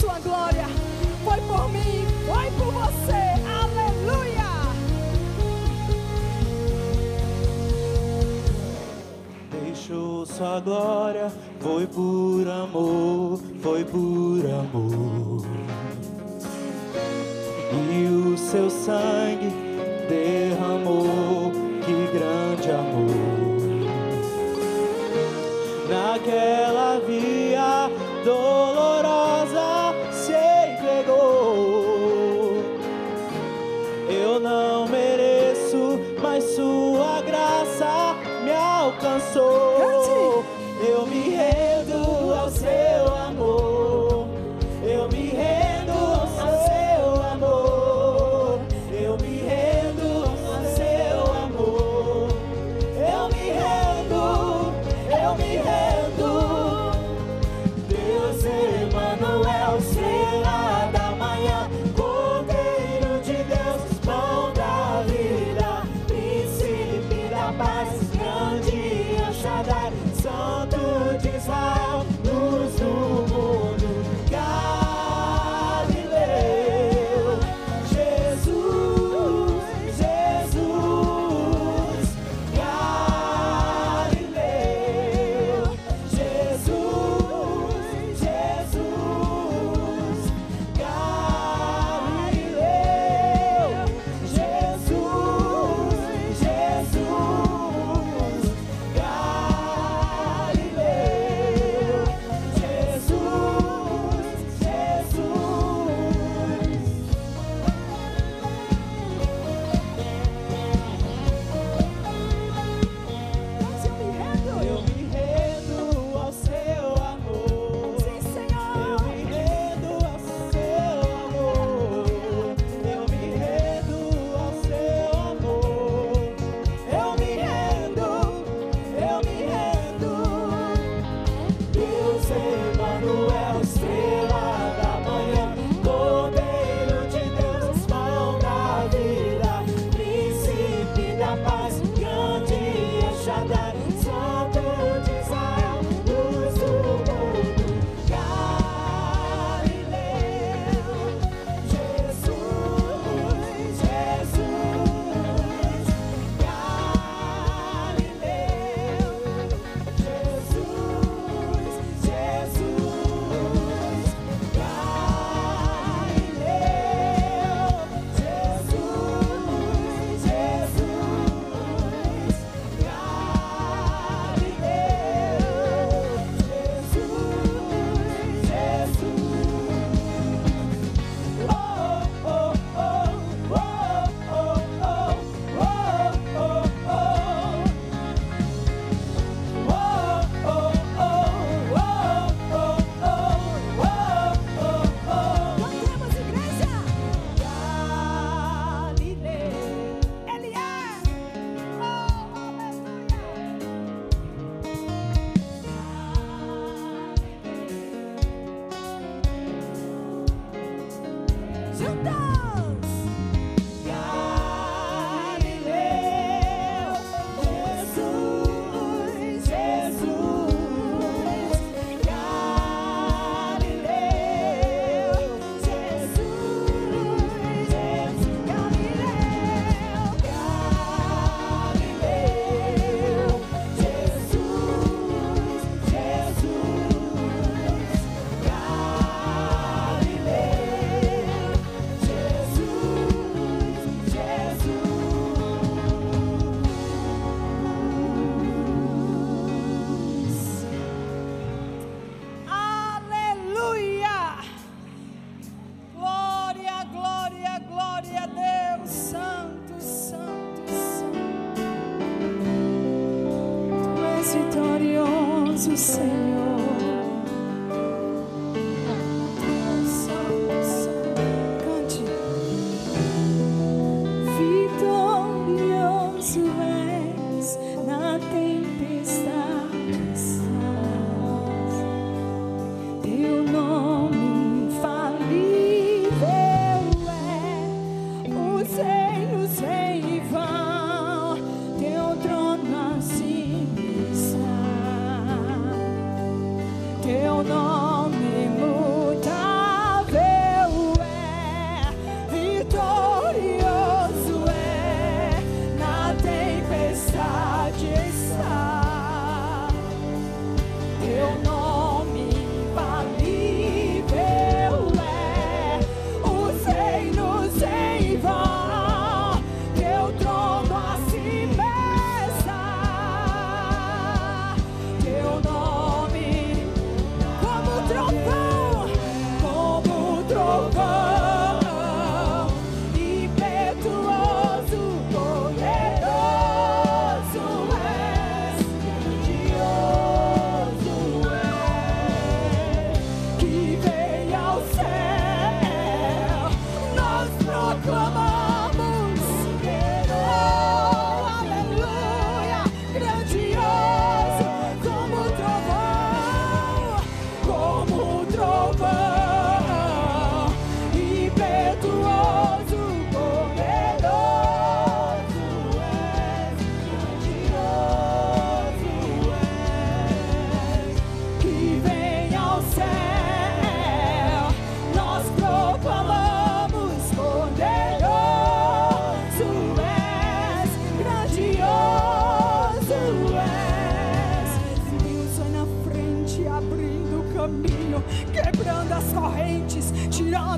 sua glória. Foi por mim, foi por você. Aleluia! Deixou sua glória, foi por amor, foi por amor. E o seu sangue derramou, que grande amor. Naquela via dor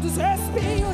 dos espinhos.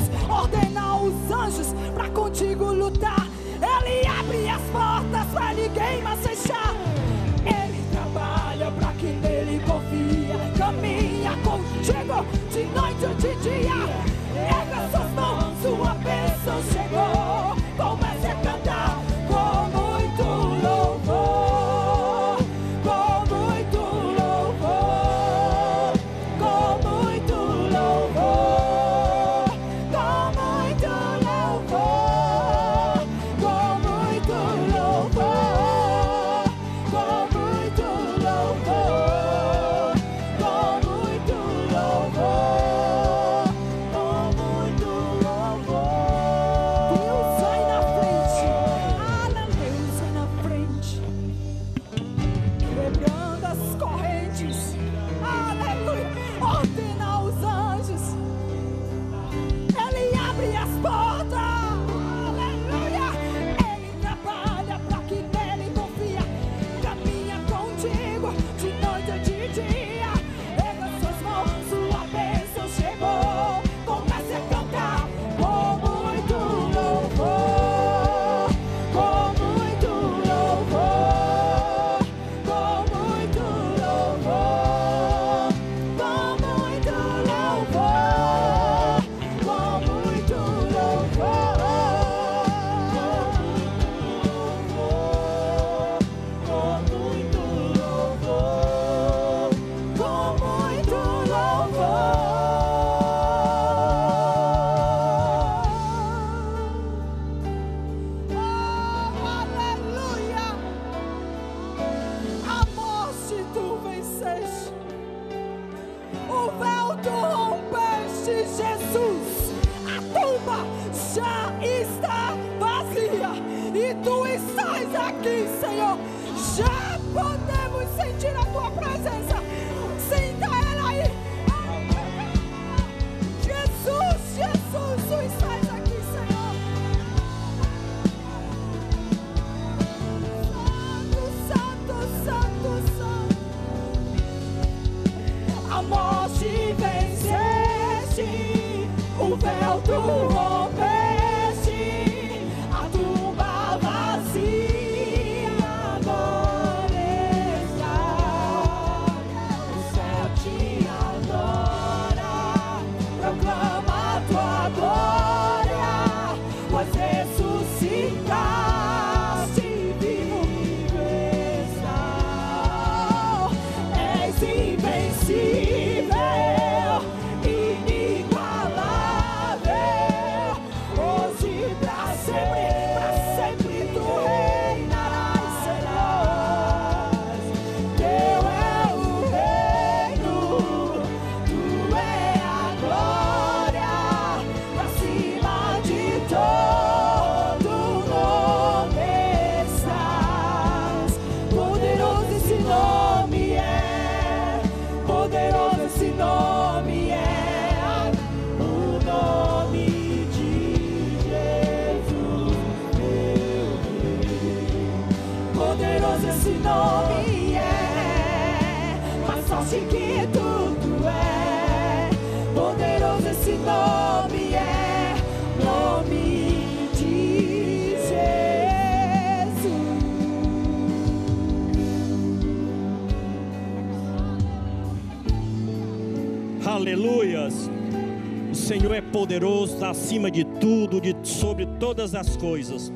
poderoso acima de tudo, de, sobre todas as coisas.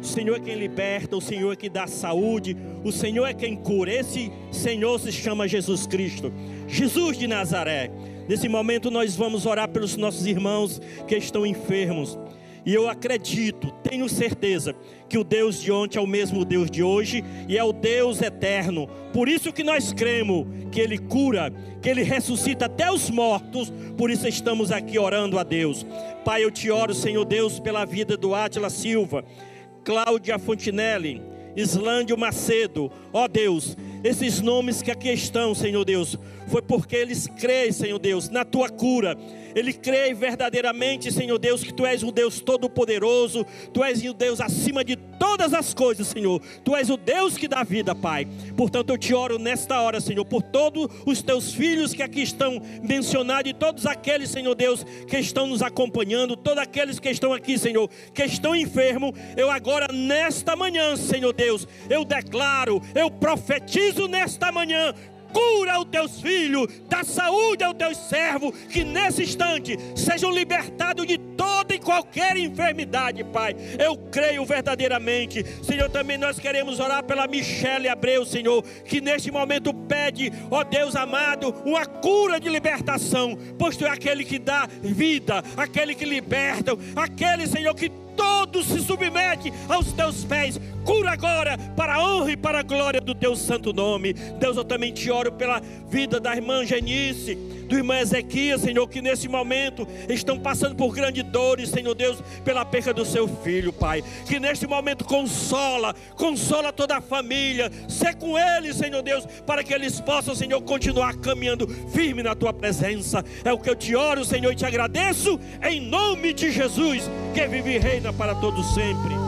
O Senhor é quem liberta, o Senhor é que dá saúde, o Senhor é quem cura. Esse Senhor se chama Jesus Cristo, Jesus de Nazaré. Nesse momento nós vamos orar pelos nossos irmãos que estão enfermos. E eu acredito, tenho certeza, que o Deus de ontem é o mesmo Deus de hoje e é o Deus eterno. Por isso que nós cremos que Ele cura, que Ele ressuscita até os mortos. Por isso estamos aqui orando a Deus. Pai, eu te oro, Senhor Deus, pela vida do Átila Silva, Cláudia Fontinelli, Islândio Macedo. Ó Deus, esses nomes que aqui estão, Senhor Deus foi porque eles creem, Senhor Deus, na tua cura. Ele crê verdadeiramente, Senhor Deus, que tu és o Deus todo-poderoso, tu és o Deus acima de todas as coisas, Senhor. Tu és o Deus que dá vida, Pai. Portanto, eu te oro nesta hora, Senhor, por todos os teus filhos que aqui estão mencionados e todos aqueles, Senhor Deus, que estão nos acompanhando, todos aqueles que estão aqui, Senhor, que estão enfermos. Eu agora, nesta manhã, Senhor Deus, eu declaro, eu profetizo nesta manhã cura aos teus filhos, dá saúde aos teus servos, que nesse instante sejam libertados de toda e qualquer enfermidade, Pai. Eu creio verdadeiramente, Senhor. Também nós queremos orar pela Michelle Abreu, Senhor, que neste momento pede, ó Deus amado, uma cura de libertação, pois tu é aquele que dá vida, aquele que liberta, aquele, Senhor, que todo se submete aos teus pés. Cura agora para a honra e para a glória do teu santo nome. Deus, eu também te oro pela vida da irmã Genice, do irmão Ezequias, Senhor, que nesse momento estão passando por grandes dores, Senhor Deus, pela perca do seu filho, Pai. Que neste momento consola, consola toda a família. Sê com eles, Senhor Deus, para que eles possam, Senhor, continuar caminhando firme na tua presença. É o que eu te oro, Senhor, e te agradeço em nome de Jesus, que vive e reina para todos sempre.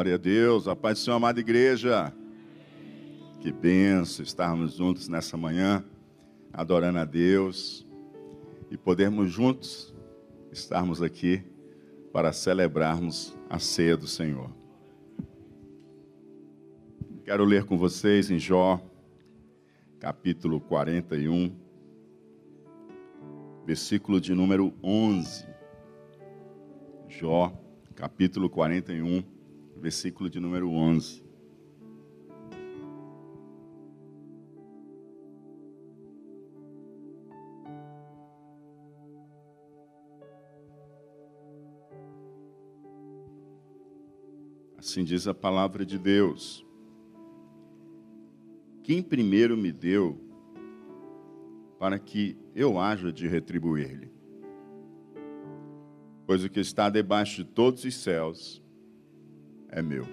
Glória a Deus, a paz do Senhor, amada igreja. Que benção estarmos juntos nessa manhã, adorando a Deus e podermos juntos estarmos aqui para celebrarmos a ceia do Senhor. Quero ler com vocês em Jó, capítulo 41, versículo de número 11. Jó, capítulo 41, versículo de número 11. Assim diz a palavra de Deus. Quem primeiro me deu, para que eu haja de retribuir-lhe. Pois o que está debaixo de todos os céus é meu.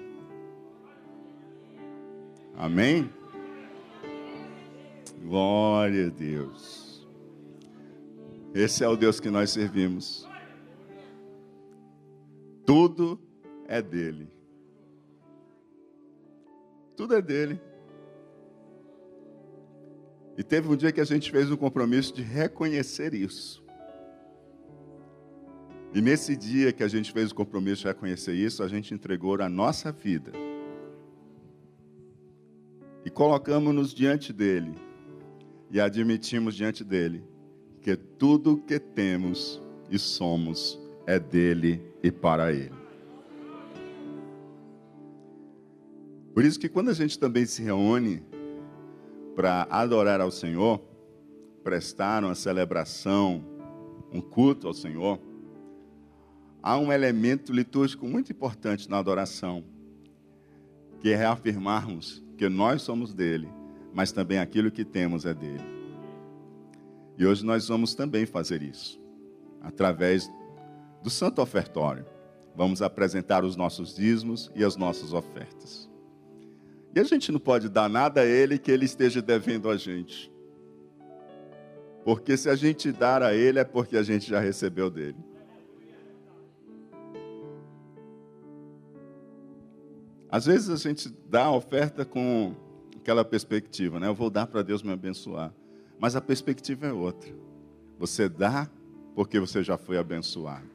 Amém? Glória a Deus. Esse é o Deus que nós servimos. Tudo é dele. Tudo é dele. E teve um dia que a gente fez um compromisso de reconhecer isso. E nesse dia que a gente fez o compromisso de reconhecer isso, a gente entregou a nossa vida. E colocamos-nos diante dele. E admitimos diante dele que tudo que temos e somos é dele e para ele. Por isso que quando a gente também se reúne para adorar ao Senhor, prestar uma celebração, um culto ao Senhor, há um elemento litúrgico muito importante na adoração, que é reafirmarmos que nós somos dele, mas também aquilo que temos é dele. E hoje nós vamos também fazer isso, através do Santo Ofertório. Vamos apresentar os nossos dízimos e as nossas ofertas. E a gente não pode dar nada a ele que ele esteja devendo a gente. Porque se a gente dar a ele é porque a gente já recebeu dele. Às vezes a gente dá a oferta com aquela perspectiva, né? Eu vou dar para Deus me abençoar. Mas a perspectiva é outra. Você dá porque você já foi abençoado.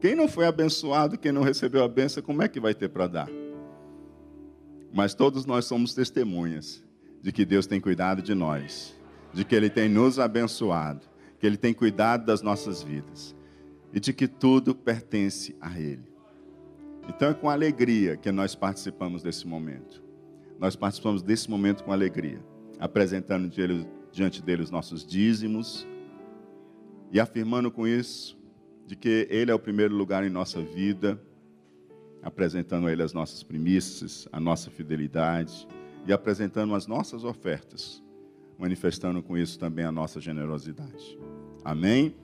Quem não foi abençoado, quem não recebeu a benção, como é que vai ter para dar? Mas todos nós somos testemunhas de que Deus tem cuidado de nós, de que Ele tem nos abençoado, que Ele tem cuidado das nossas vidas e de que tudo pertence a Ele. Então é com alegria que nós participamos desse momento. Nós participamos desse momento com alegria, apresentando diante dele os nossos dízimos e afirmando com isso de que ele é o primeiro lugar em nossa vida, apresentando a ele as nossas primícias, a nossa fidelidade e apresentando as nossas ofertas, manifestando com isso também a nossa generosidade. Amém?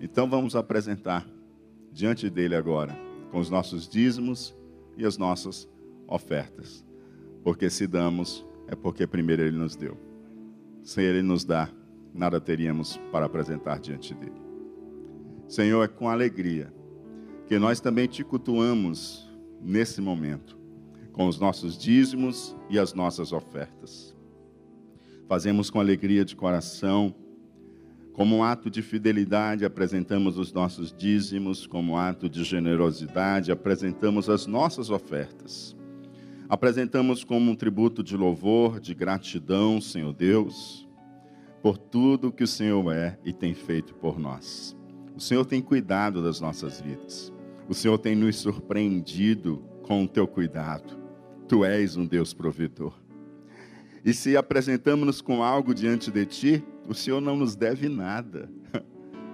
Então vamos apresentar diante dele agora com os nossos dízimos e as nossas ofertas. Porque se damos, é porque primeiro Ele nos deu. Sem Ele nos dar, nada teríamos para apresentar diante dele. Senhor, é com alegria que nós também te cultuamos nesse momento, com os nossos dízimos e as nossas ofertas. Fazemos com alegria de coração como um ato de fidelidade, apresentamos os nossos dízimos, como um ato de generosidade, apresentamos as nossas ofertas. Apresentamos como um tributo de louvor, de gratidão, Senhor Deus, por tudo que o Senhor é e tem feito por nós. O Senhor tem cuidado das nossas vidas. O Senhor tem nos surpreendido com o teu cuidado. Tu és um Deus provedor. E se apresentamos-nos com algo diante de ti, o Senhor não nos deve nada.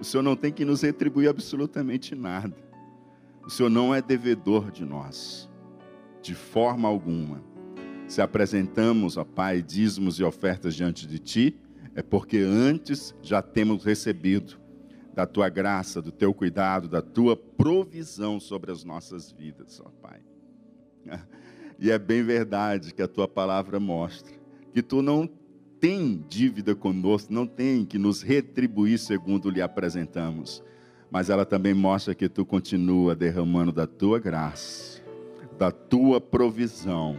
O Senhor não tem que nos retribuir absolutamente nada. O Senhor não é devedor de nós, de forma alguma. Se apresentamos, ó Pai, dízimos e ofertas diante de Ti, é porque antes já temos recebido da Tua graça, do Teu cuidado, da Tua provisão sobre as nossas vidas, ó Pai. E é bem verdade que a Tua palavra mostra que Tu não tem dívida conosco, não tem que nos retribuir segundo lhe apresentamos. Mas ela também mostra que tu continua derramando da tua graça, da tua provisão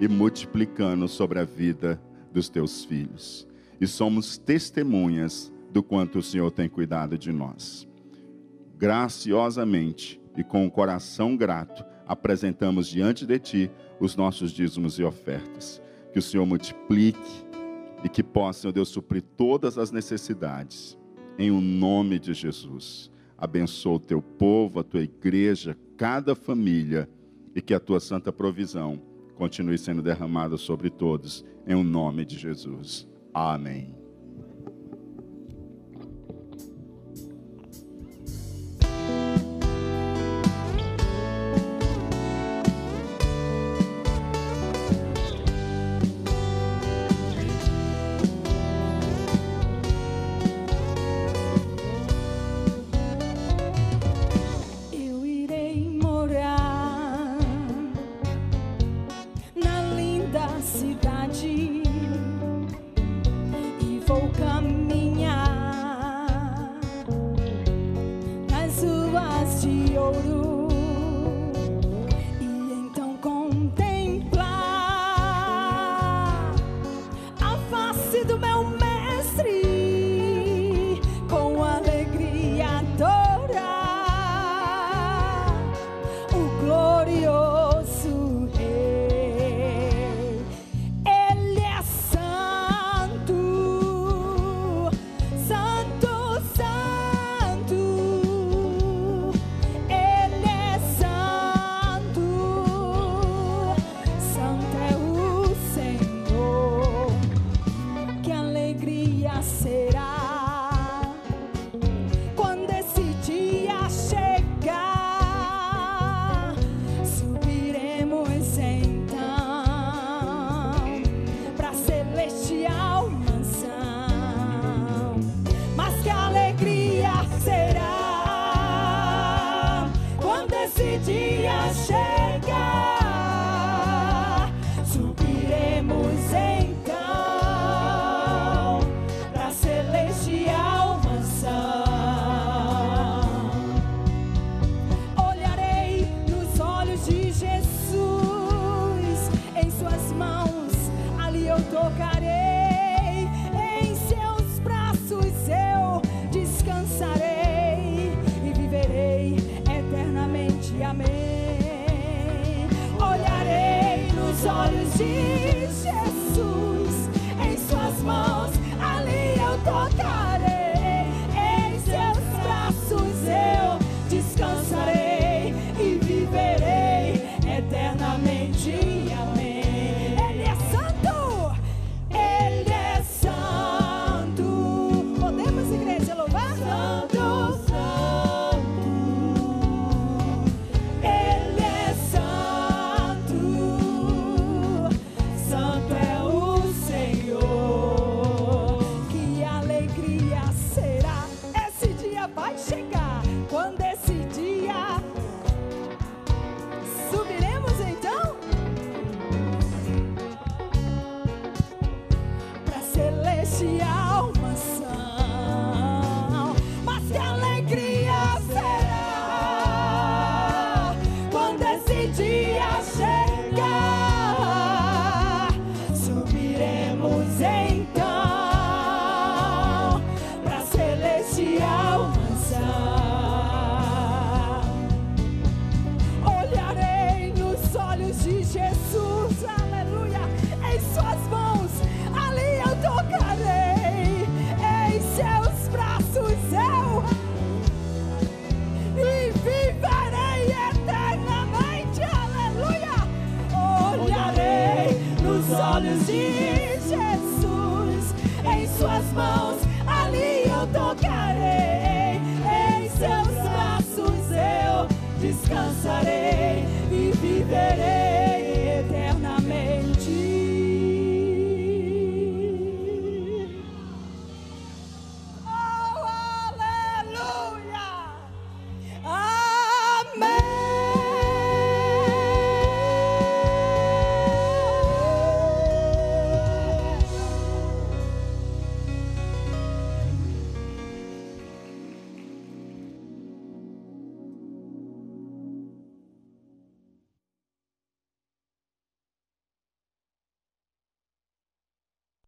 e multiplicando sobre a vida dos teus filhos. E somos testemunhas do quanto o Senhor tem cuidado de nós. Graciosamente e com o coração grato, apresentamos diante de ti os nossos dízimos e ofertas. Que o Senhor multiplique e que possa, Senhor Deus, suprir todas as necessidades, em o nome de Jesus. Abençoa o teu povo, a tua igreja, cada família, e que a tua santa provisão continue sendo derramada sobre todos, em o nome de Jesus. Amém.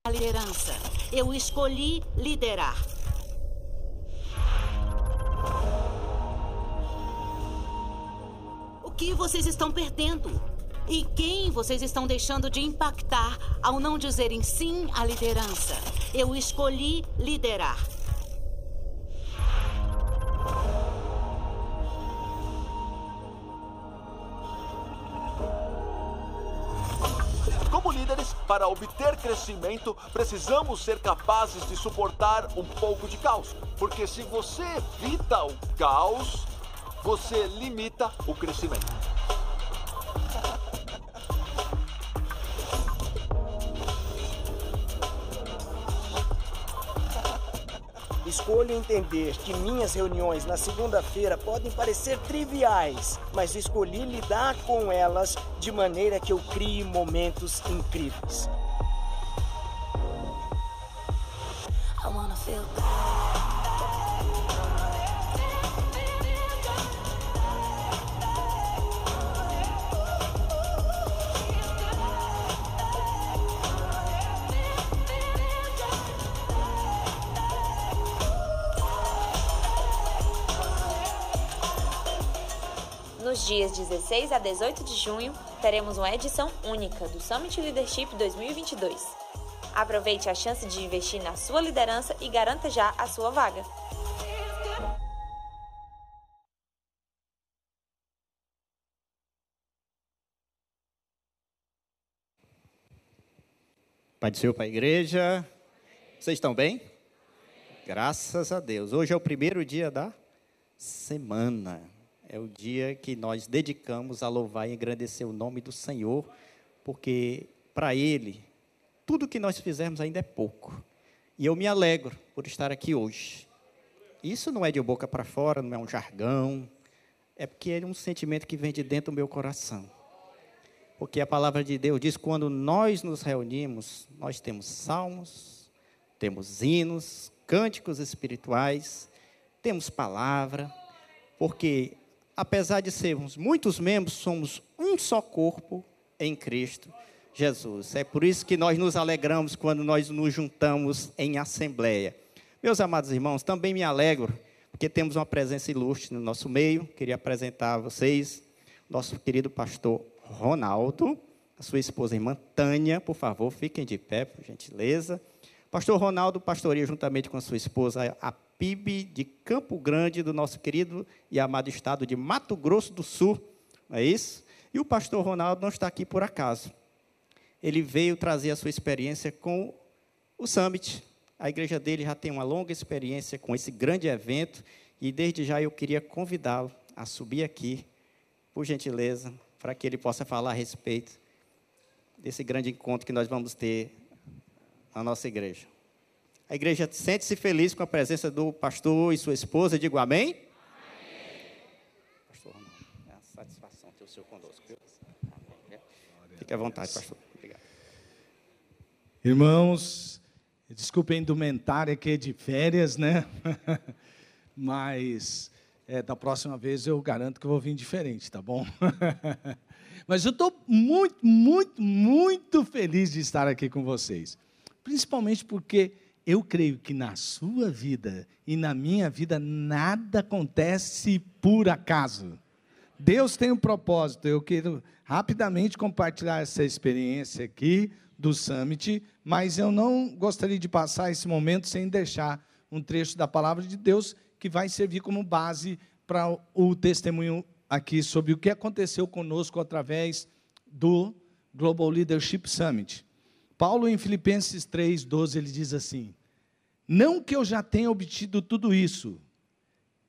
a liderança. Eu escolhi liderar. O que vocês estão perdendo? E quem vocês estão deixando de impactar ao não dizerem sim à liderança? Eu escolhi liderar. para obter crescimento, precisamos ser capazes de suportar um pouco de caos. Porque se você evita o caos, você limita o crescimento. escolho entender que minhas reuniões na segunda-feira podem parecer triviais, mas escolhi lidar com elas de maneira que eu crie momentos incríveis. I wanna feel good. Nos dias 16 a 18 de junho, teremos uma edição única do Summit Leadership 2022. Aproveite a chance de investir na sua liderança e garanta já a sua vaga. Pai do Senhor para a igreja. Vocês estão bem? Graças a Deus. Hoje é o primeiro dia da semana. É o dia que nós dedicamos a louvar e engrandecer o nome do Senhor, porque para Ele, tudo que nós fizermos ainda é pouco. E eu me alegro por estar aqui hoje. Isso não é de boca para fora, não é um jargão, é porque é um sentimento que vem de dentro do meu coração. Porque a palavra de Deus diz: quando nós nos reunimos, nós temos salmos, temos hinos, cânticos espirituais, temos palavra, porque apesar de sermos muitos membros, somos um só corpo em Cristo Jesus. É por isso que nós nos alegramos quando nós nos juntamos em assembleia. Meus amados irmãos, também me alegro porque temos uma presença ilustre no nosso meio. Queria apresentar a vocês nosso querido pastor Ronaldo, a sua esposa irmã Tânia, por favor, fiquem de pé, por gentileza. Pastor Ronaldo pastoreia juntamente com a sua esposa a PIB de Campo Grande, do nosso querido e amado estado de Mato Grosso do Sul, não é isso? E o pastor Ronaldo não está aqui por acaso. Ele veio trazer a sua experiência com o Summit. A igreja dele já tem uma longa experiência com esse grande evento e desde já eu queria convidá-lo a subir aqui, por gentileza, para que ele possa falar a respeito desse grande encontro que nós vamos ter na nossa igreja. A igreja sente-se feliz com a presença do pastor e sua esposa. Digo amém? amém. Pastor, é uma satisfação ter o senhor conosco. Amém. Fique à vontade, pastor. Obrigado. Irmãos, desculpem a indumentária que é de férias, né? Mas é, da próxima vez eu garanto que eu vou vir diferente, tá bom? Mas eu estou muito, muito, muito feliz de estar aqui com vocês. Principalmente porque eu creio que na sua vida e na minha vida nada acontece por acaso. Deus tem um propósito. Eu quero rapidamente compartilhar essa experiência aqui do Summit, mas eu não gostaria de passar esse momento sem deixar um trecho da palavra de Deus que vai servir como base para o testemunho aqui sobre o que aconteceu conosco através do Global Leadership Summit. Paulo, em Filipenses 3, 12, ele diz assim: Não que eu já tenha obtido tudo isso,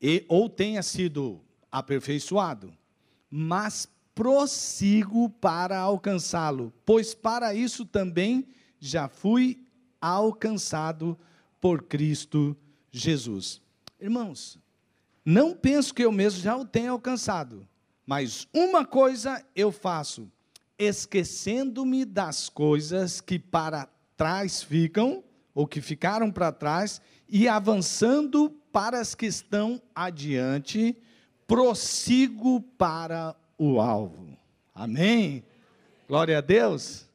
e, ou tenha sido aperfeiçoado, mas prossigo para alcançá-lo, pois para isso também já fui alcançado por Cristo Jesus. Irmãos, não penso que eu mesmo já o tenha alcançado, mas uma coisa eu faço, esquecendo-me das coisas que para trás ficam, ou que ficaram para trás, e avançando para as que estão adiante, prossigo para o alvo. Amém? Glória a Deus.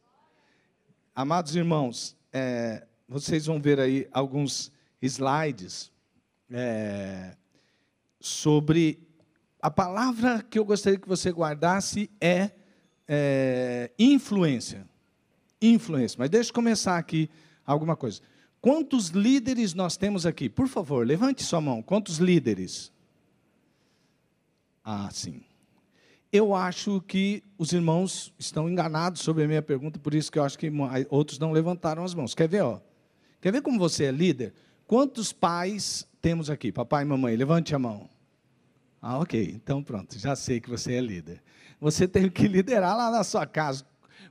Amados irmãos, é, vocês vão ver aí alguns slides é, sobre a palavra que eu gostaria que você guardasse é, é influência. Influência. Mas deixa eu começar aqui alguma coisa. Quantos líderes nós temos aqui? Por favor, levante sua mão. Quantos líderes? Ah, sim. Eu acho que os irmãos estão enganados sobre a minha pergunta, por isso que eu acho que outros não levantaram as mãos. Quer ver, ó? Quer ver como você é líder? Quantos pais temos aqui? Papai e mamãe, levante a mão. Ah, ok. Então pronto, já sei que você é líder. Você tem que liderar lá na sua casa.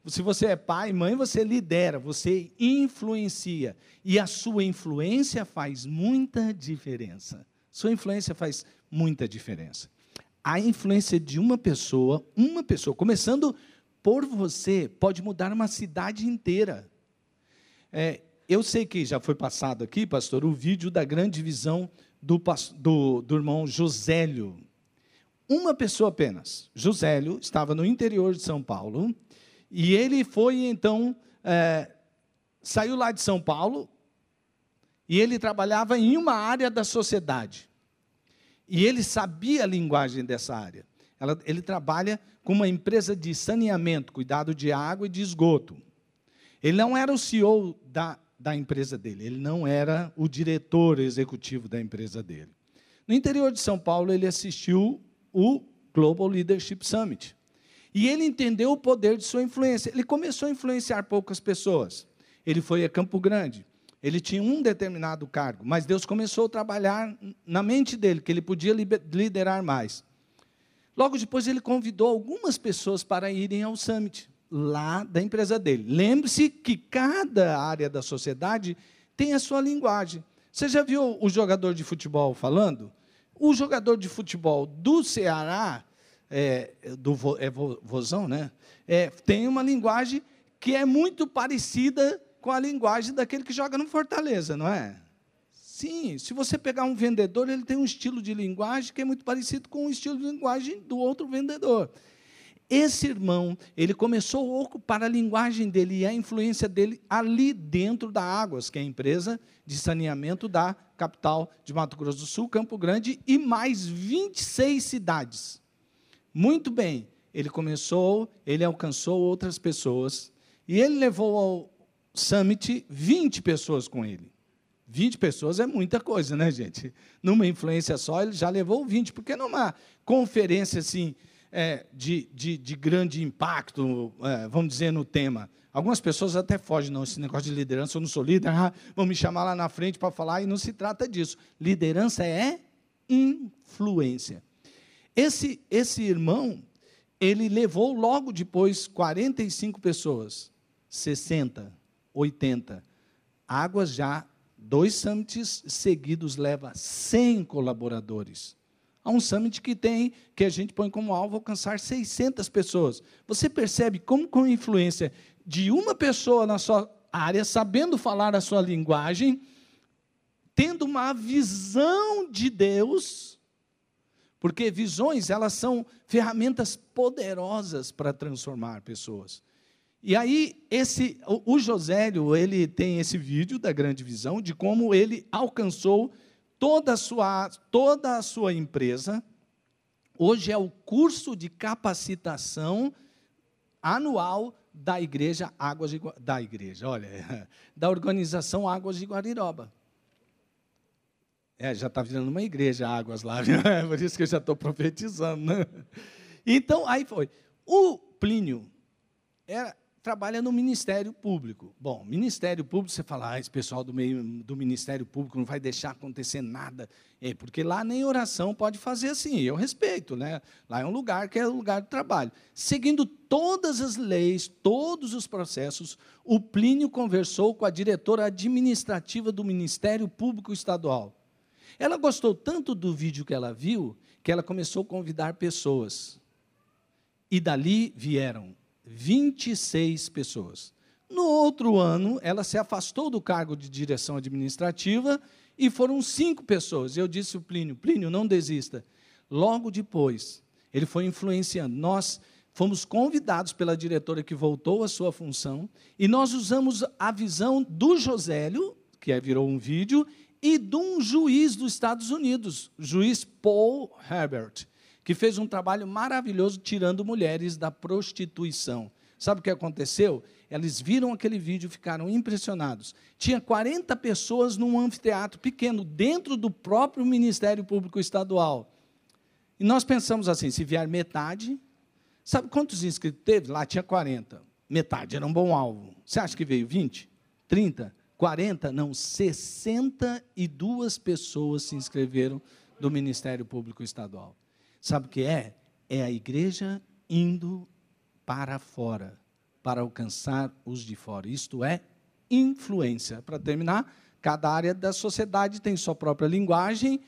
Se você é pai, mãe, você lidera, você influencia. E a sua influência faz muita diferença. Sua influência faz muita diferença. A influência de uma pessoa, uma pessoa, começando por você, pode mudar uma cidade inteira. É, eu sei que já foi passado aqui, pastor, o vídeo da grande visão do, do, do irmão Josélio. Uma pessoa apenas. Josélio estava no interior de São Paulo e ele foi então, é, saiu lá de São Paulo e ele trabalhava em uma área da sociedade. E ele sabia a linguagem dessa área. Ela, ele trabalha com uma empresa de saneamento, cuidado de água e de esgoto. Ele não era o CEO da, da empresa dele, ele não era o diretor executivo da empresa dele. No interior de São Paulo, ele assistiu o Global Leadership Summit. E ele entendeu o poder de sua influência. Ele começou a influenciar poucas pessoas. Ele foi a Campo Grande. Ele tinha um determinado cargo, mas Deus começou a trabalhar na mente dele, que ele podia liderar mais. Logo depois, ele convidou algumas pessoas para irem ao summit, lá da empresa dele. Lembre-se que cada área da sociedade tem a sua linguagem. Você já viu o jogador de futebol falando? O jogador de futebol do Ceará, é, do é Vozão, né? É, tem uma linguagem que é muito parecida com a linguagem daquele que joga no Fortaleza, não é? Sim, se você pegar um vendedor, ele tem um estilo de linguagem que é muito parecido com o estilo de linguagem do outro vendedor. Esse irmão, ele começou a ocupar a linguagem dele e a influência dele ali dentro da Águas, que é a empresa de saneamento da capital de Mato Grosso do Sul, Campo Grande, e mais 26 cidades. Muito bem, ele começou, ele alcançou outras pessoas, e ele levou ao Summit 20 pessoas com ele. 20 pessoas é muita coisa, né, gente? Numa influência só, ele já levou 20, porque numa conferência assim, é, de, de, de, grande impacto, é, vamos dizer, no tema. Algumas pessoas até fogem, não, esse negócio de liderança, eu não sou líder, ah, vão me chamar lá na frente para falar, e não se trata disso. Liderança é influência. Esse, esse irmão, ele levou logo depois 45 pessoas, 60, 80. Águas já, dois summits seguidos leva 100 colaboradores. Há um summit que tem, que a gente põe como alvo alcançar 600 pessoas. Você percebe como com a influência de uma pessoa na sua área, sabendo falar a sua linguagem, tendo uma visão de Deus, porque visões, elas são ferramentas poderosas para transformar pessoas. E aí, esse, o Josélio, ele tem esse vídeo da grande visão, de como ele alcançou toda a sua, toda a sua empresa. Hoje é o curso de capacitação anual da igreja Águas de, da igreja, olha, da organização Águas de Guariroba. É, já está virando uma igreja Águas lá, é por isso que eu já estou profetizando. Né? Então, aí foi. O Plínio era, trabalha no Ministério Público. Bom, Ministério Público, você fala, ah, esse pessoal do meio do Ministério Público não vai deixar acontecer nada. É, porque lá nem oração pode fazer assim. Eu respeito, né? Lá é um lugar que é um lugar de trabalho. Seguindo todas as leis, todos os processos, o Plínio conversou com a diretora administrativa do Ministério Público Estadual. Ela gostou tanto do vídeo que ela viu, que ela começou a convidar pessoas. E dali vieram 26 pessoas. No outro ano, ela se afastou do cargo de direção administrativa e foram cinco pessoas. Eu disse ao Plínio: Plínio, não desista. Logo depois, ele foi influenciando. Nós fomos convidados pela diretora que voltou à sua função e nós usamos a visão do Josélio, que é, virou um vídeo, e de um juiz dos Estados Unidos, juiz Paul Herbert que fez um trabalho maravilhoso tirando mulheres da prostituição. Sabe o que aconteceu? Eles viram aquele vídeo e ficaram impressionados. Tinha 40 pessoas num anfiteatro pequeno, dentro do próprio Ministério Público Estadual. E nós pensamos assim: se vier metade, sabe quantos inscritos teve? Lá tinha 40. Metade era um bom alvo. Você acha que veio 20? 30? 40? Não, 62 pessoas se inscreveram do Ministério Público Estadual. Sabe o que é? É a igreja indo para fora, para alcançar os de fora. Isto é influência. Para terminar, cada área da sociedade tem sua própria linguagem.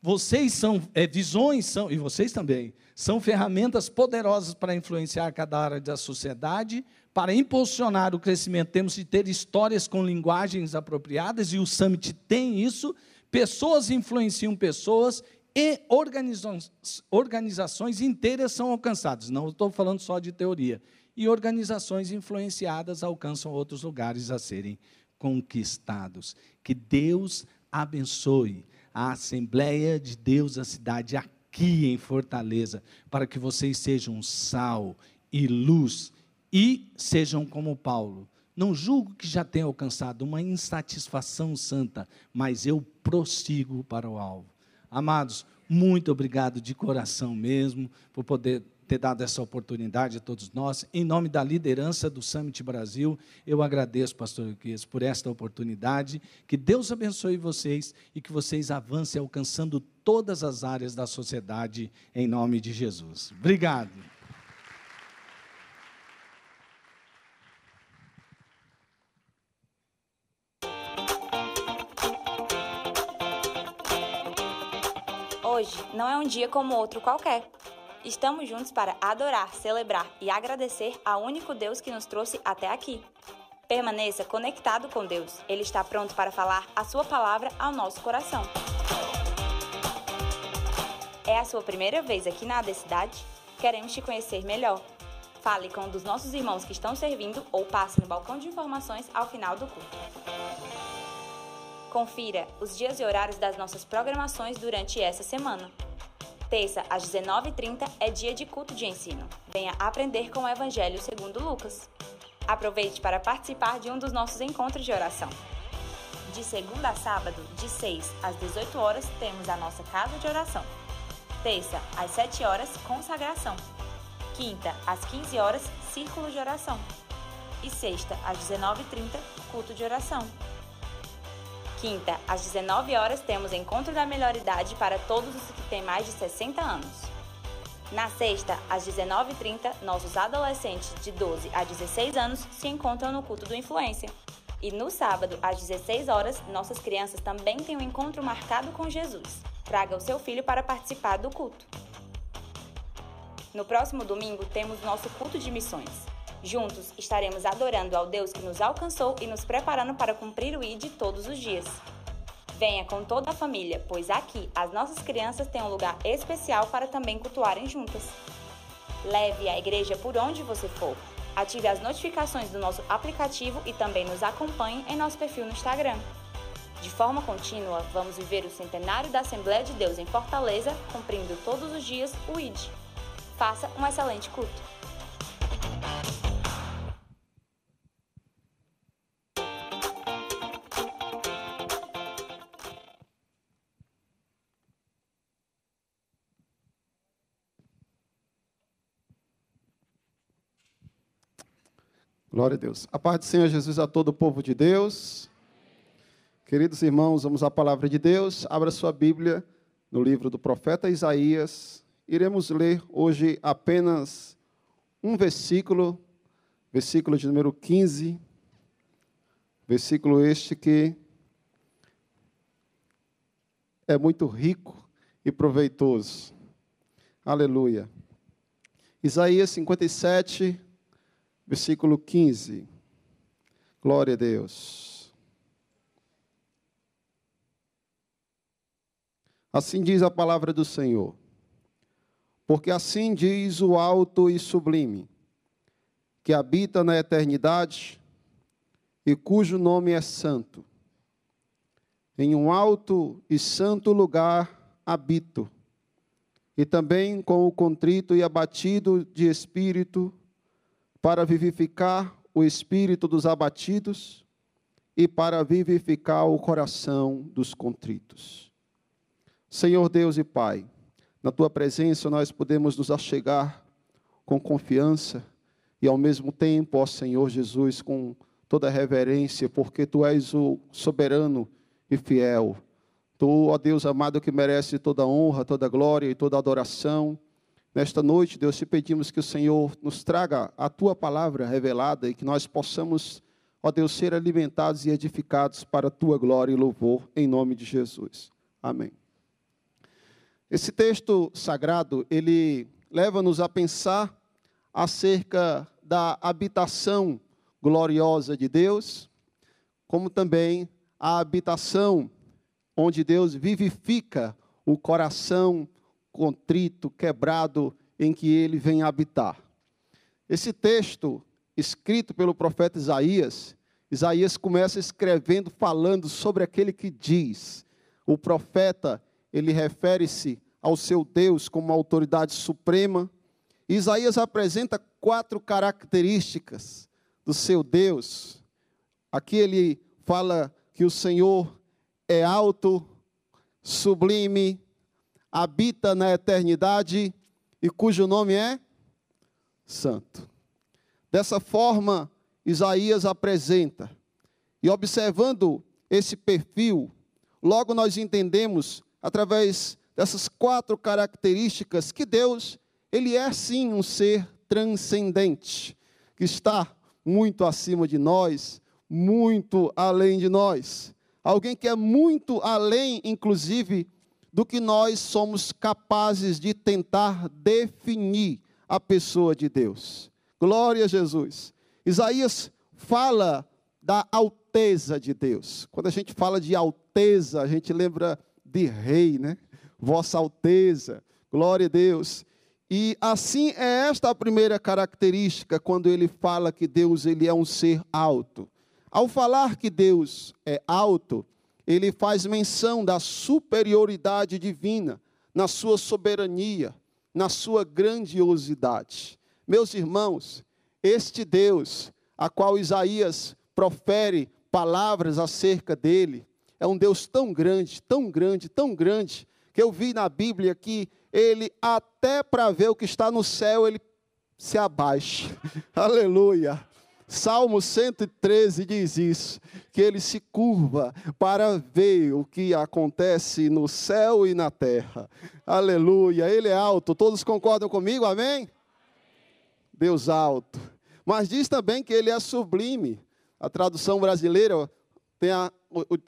Vocês são é, visões, são, e vocês também, são ferramentas poderosas para influenciar cada área da sociedade. Para impulsionar o crescimento, temos de ter histórias com linguagens apropriadas, e o Summit tem isso. Pessoas influenciam pessoas e organizações, inteiras são alcançadas. Não estou falando só de teoria. E organizações influenciadas alcançam outros lugares a serem conquistados. Que Deus abençoe a Assembleia de Deus, a cidade aqui em Fortaleza, para que vocês sejam sal e luz e sejam como Paulo. Não julgo que já tenha alcançado uma insatisfação santa, mas eu prossigo para o alvo. Amados, muito obrigado de coração mesmo por poder ter dado essa oportunidade a todos nós. Em nome da liderança do Summit Brasil, eu agradeço, pastor Euquias, por esta oportunidade. Que Deus abençoe vocês e que vocês avancem alcançando todas as áreas da sociedade, em nome de Jesus. Obrigado. Hoje não é um dia como outro qualquer. Estamos juntos para adorar, celebrar e agradecer ao único Deus que nos trouxe até aqui. Permaneça conectado com Deus. Ele está pronto para falar a sua palavra ao nosso coração. É a sua primeira vez aqui na AD Cidade? Queremos te conhecer melhor. Fale com um dos nossos irmãos que estão servindo ou passe no balcão de informações ao final do culto. Confira os dias e horários das nossas programações durante essa semana. Terça, às 19h30, é dia de culto de ensino. Venha aprender com o Evangelho segundo Lucas. Aproveite para participar de um dos nossos encontros de oração. De segunda a sábado, de 6 às 18 horas, temos a nossa casa de oração. Terça, às 7 horas, consagração. Quinta, às 15 horas, círculo de oração. E sexta, às 19h30, culto de oração. Quinta, às 19 horas, temos Encontro da Melhor Idade para todos os que têm mais de 60 anos. Na sexta, às 19h30, nossos adolescentes de 12 a 16 anos se encontram no culto do Influência. E no sábado, às 16 horas, nossas crianças também têm um encontro marcado com Jesus. Traga o seu filho para participar do culto. No próximo domingo, temos nosso culto de missões. Juntos estaremos adorando ao Deus que nos alcançou e nos preparando para cumprir o ID todos os dias. Venha com toda a família, pois aqui as nossas crianças têm um lugar especial para também cultuarem juntas. Leve a igreja por onde você for. Ative as notificações do nosso aplicativo e também nos acompanhe em nosso perfil no Instagram. De forma contínua, vamos viver o centenário da Assembleia de Deus em Fortaleza, cumprindo todos os dias o ID. Faça um excelente culto. Glória a Deus. A paz do Senhor Jesus a todo o povo de Deus. Queridos irmãos, vamos à palavra de Deus. Abra sua Bíblia no livro do profeta Isaías. Iremos ler hoje apenas um versículo, versículo de número 15. Versículo este que é muito rico e proveitoso. Aleluia. Isaías 57, versículo 15. Glória a Deus. Assim diz a palavra do Senhor. Porque assim diz o alto e sublime, que habita na eternidade e cujo nome é santo. Em um alto e santo lugar habito, e também com o contrito e abatido de espírito, para vivificar o espírito dos abatidos e para vivificar o coração dos contritos. Senhor Deus e Pai, na tua presença nós podemos nos achegar com confiança e ao mesmo tempo, ó Senhor Jesus, com toda reverência, porque tu és o soberano e fiel. Tu, ó Deus amado, que merece toda honra, toda glória e toda adoração. Nesta noite, Deus, te pedimos que o Senhor nos traga a tua palavra revelada e que nós possamos, ó Deus, ser alimentados e edificados para a tua glória e louvor, em nome de Jesus. Amém. Esse texto sagrado, ele leva-nos a pensar acerca da habitação gloriosa de Deus, como também a habitação onde Deus vivifica o coração contrito, quebrado, em que ele vem habitar. Esse texto, escrito pelo profeta Isaías, Isaías começa escrevendo, falando sobre aquele que diz. O profeta, ele refere-se ao seu Deus como autoridade suprema. Isaías apresenta quatro características do seu Deus. Aqui ele fala que o Senhor é alto, sublime, habita na eternidade e cujo nome é Santo. Dessa forma, Isaías apresenta, e observando esse perfil, logo nós entendemos, através dessas quatro características, que Deus, ele é sim um ser transcendente, que está muito acima de nós, muito além de nós. Alguém que é muito além, inclusive, do que nós somos capazes de tentar definir a pessoa de Deus. Glória a Jesus. Isaías fala da alteza de Deus. Quando a gente fala de alteza, a gente lembra de rei, né? Vossa Alteza. Glória a Deus. E assim é esta a primeira característica quando ele fala que Deus ele é um ser alto. Ao falar que Deus é alto, ele faz menção da superioridade divina, na sua soberania, na sua grandiosidade. Meus irmãos, este Deus, a qual Isaías profere palavras acerca dele, é um Deus tão grande, tão grande, tão grande, que eu vi na Bíblia que ele, até para ver o que está no céu, ele se abaixa. Aleluia. Salmo 113 diz isso, que ele se curva para ver o que acontece no céu e na terra. Aleluia, ele é alto. Todos concordam comigo? Amém? Deus alto. Mas diz também que ele é sublime. A tradução brasileira tem a, o, o,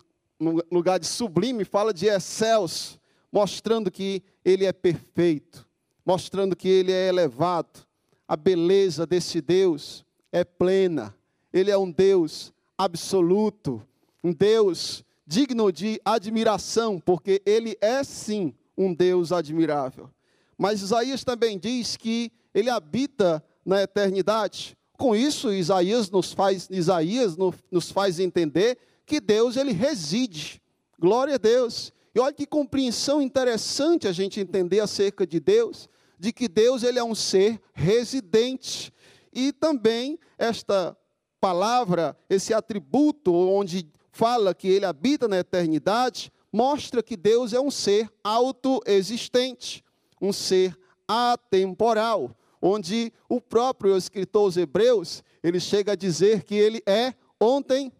no lugar de sublime fala de excelso, mostrando que ele é perfeito, mostrando que ele é elevado. A beleza desse Deus é plena. Ele é um Deus absoluto, um Deus digno de admiração, porque ele é sim um Deus admirável. Mas Isaías também diz que ele habita na eternidade. Com isso, Isaías nos faz, Isaías nos faz entender que Deus ele reside. Glória a Deus. E olha que compreensão interessante a gente entender acerca de Deus, de que Deus ele é um ser residente. E também esta palavra, esse atributo onde fala que ele habita na eternidade, mostra que Deus é um ser autoexistente, um ser atemporal, onde o próprio escritor aos Hebreus, ele chega a dizer que ele é ontem,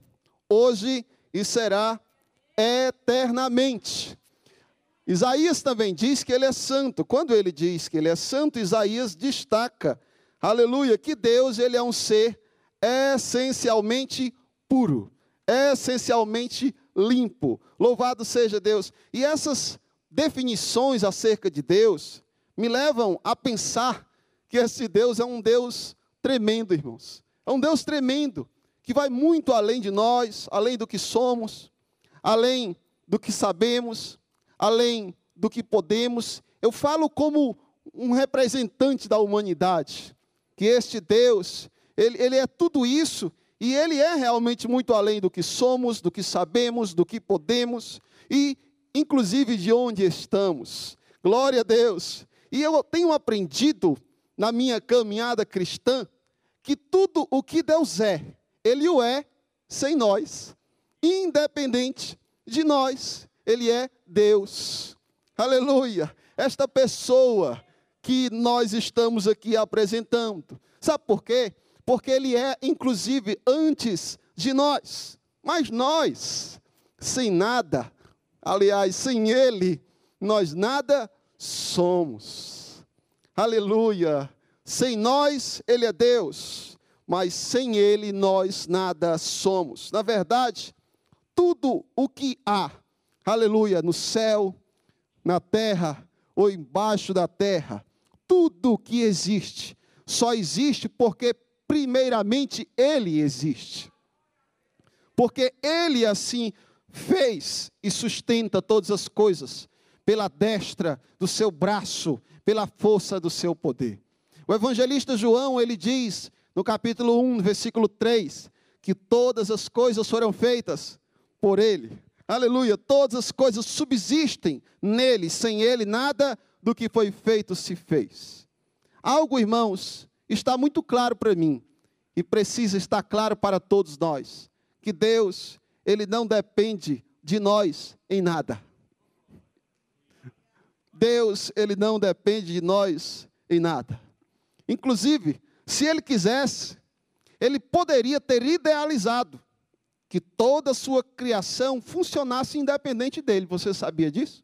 hoje e será eternamente. Isaías também diz que ele é santo. Quando ele diz que ele é santo, Isaías destaca aleluia, que Deus ele é um ser essencialmente puro, essencialmente limpo. Louvado seja Deus. E essas definições acerca de Deus me levam a pensar que esse Deus é um Deus tremendo, irmãos. É um Deus tremendo, que vai muito além de nós, além do que somos, além do que sabemos, além do que podemos. Eu falo como um representante da humanidade que este Deus, ele, ele é tudo isso, e ele é realmente muito além do que somos, do que sabemos, do que podemos, e inclusive de onde estamos. Glória a Deus. E eu tenho aprendido na minha caminhada cristã que tudo o que Deus é, Ele o é sem nós, independente de nós, Ele é Deus. Aleluia. Esta pessoa que nós estamos aqui apresentando. Sabe por quê? Porque ele é, inclusive, antes de nós. Mas nós, sem nada, aliás, sem ele, nós nada somos. Aleluia. Sem nós, ele é Deus, mas sem ele nós nada somos. Na verdade, tudo o que há, aleluia, no céu, na terra ou embaixo da terra, tudo que existe só existe porque, primeiramente, Ele existe. Porque Ele assim fez e sustenta todas as coisas pela destra do seu braço, pela força do seu poder. O evangelista João, ele diz no capítulo 1, versículo 3, que todas as coisas foram feitas por ele. Aleluia, todas as coisas subsistem nele, sem ele nada do que foi feito se fez. Algo, irmãos, está muito claro para mim e precisa estar claro para todos nós, que Deus, ele não depende de nós em nada. Deus, ele não depende de nós em nada. Inclusive, se ele quisesse, ele poderia ter idealizado que toda a sua criação funcionasse independente dele. Você sabia disso?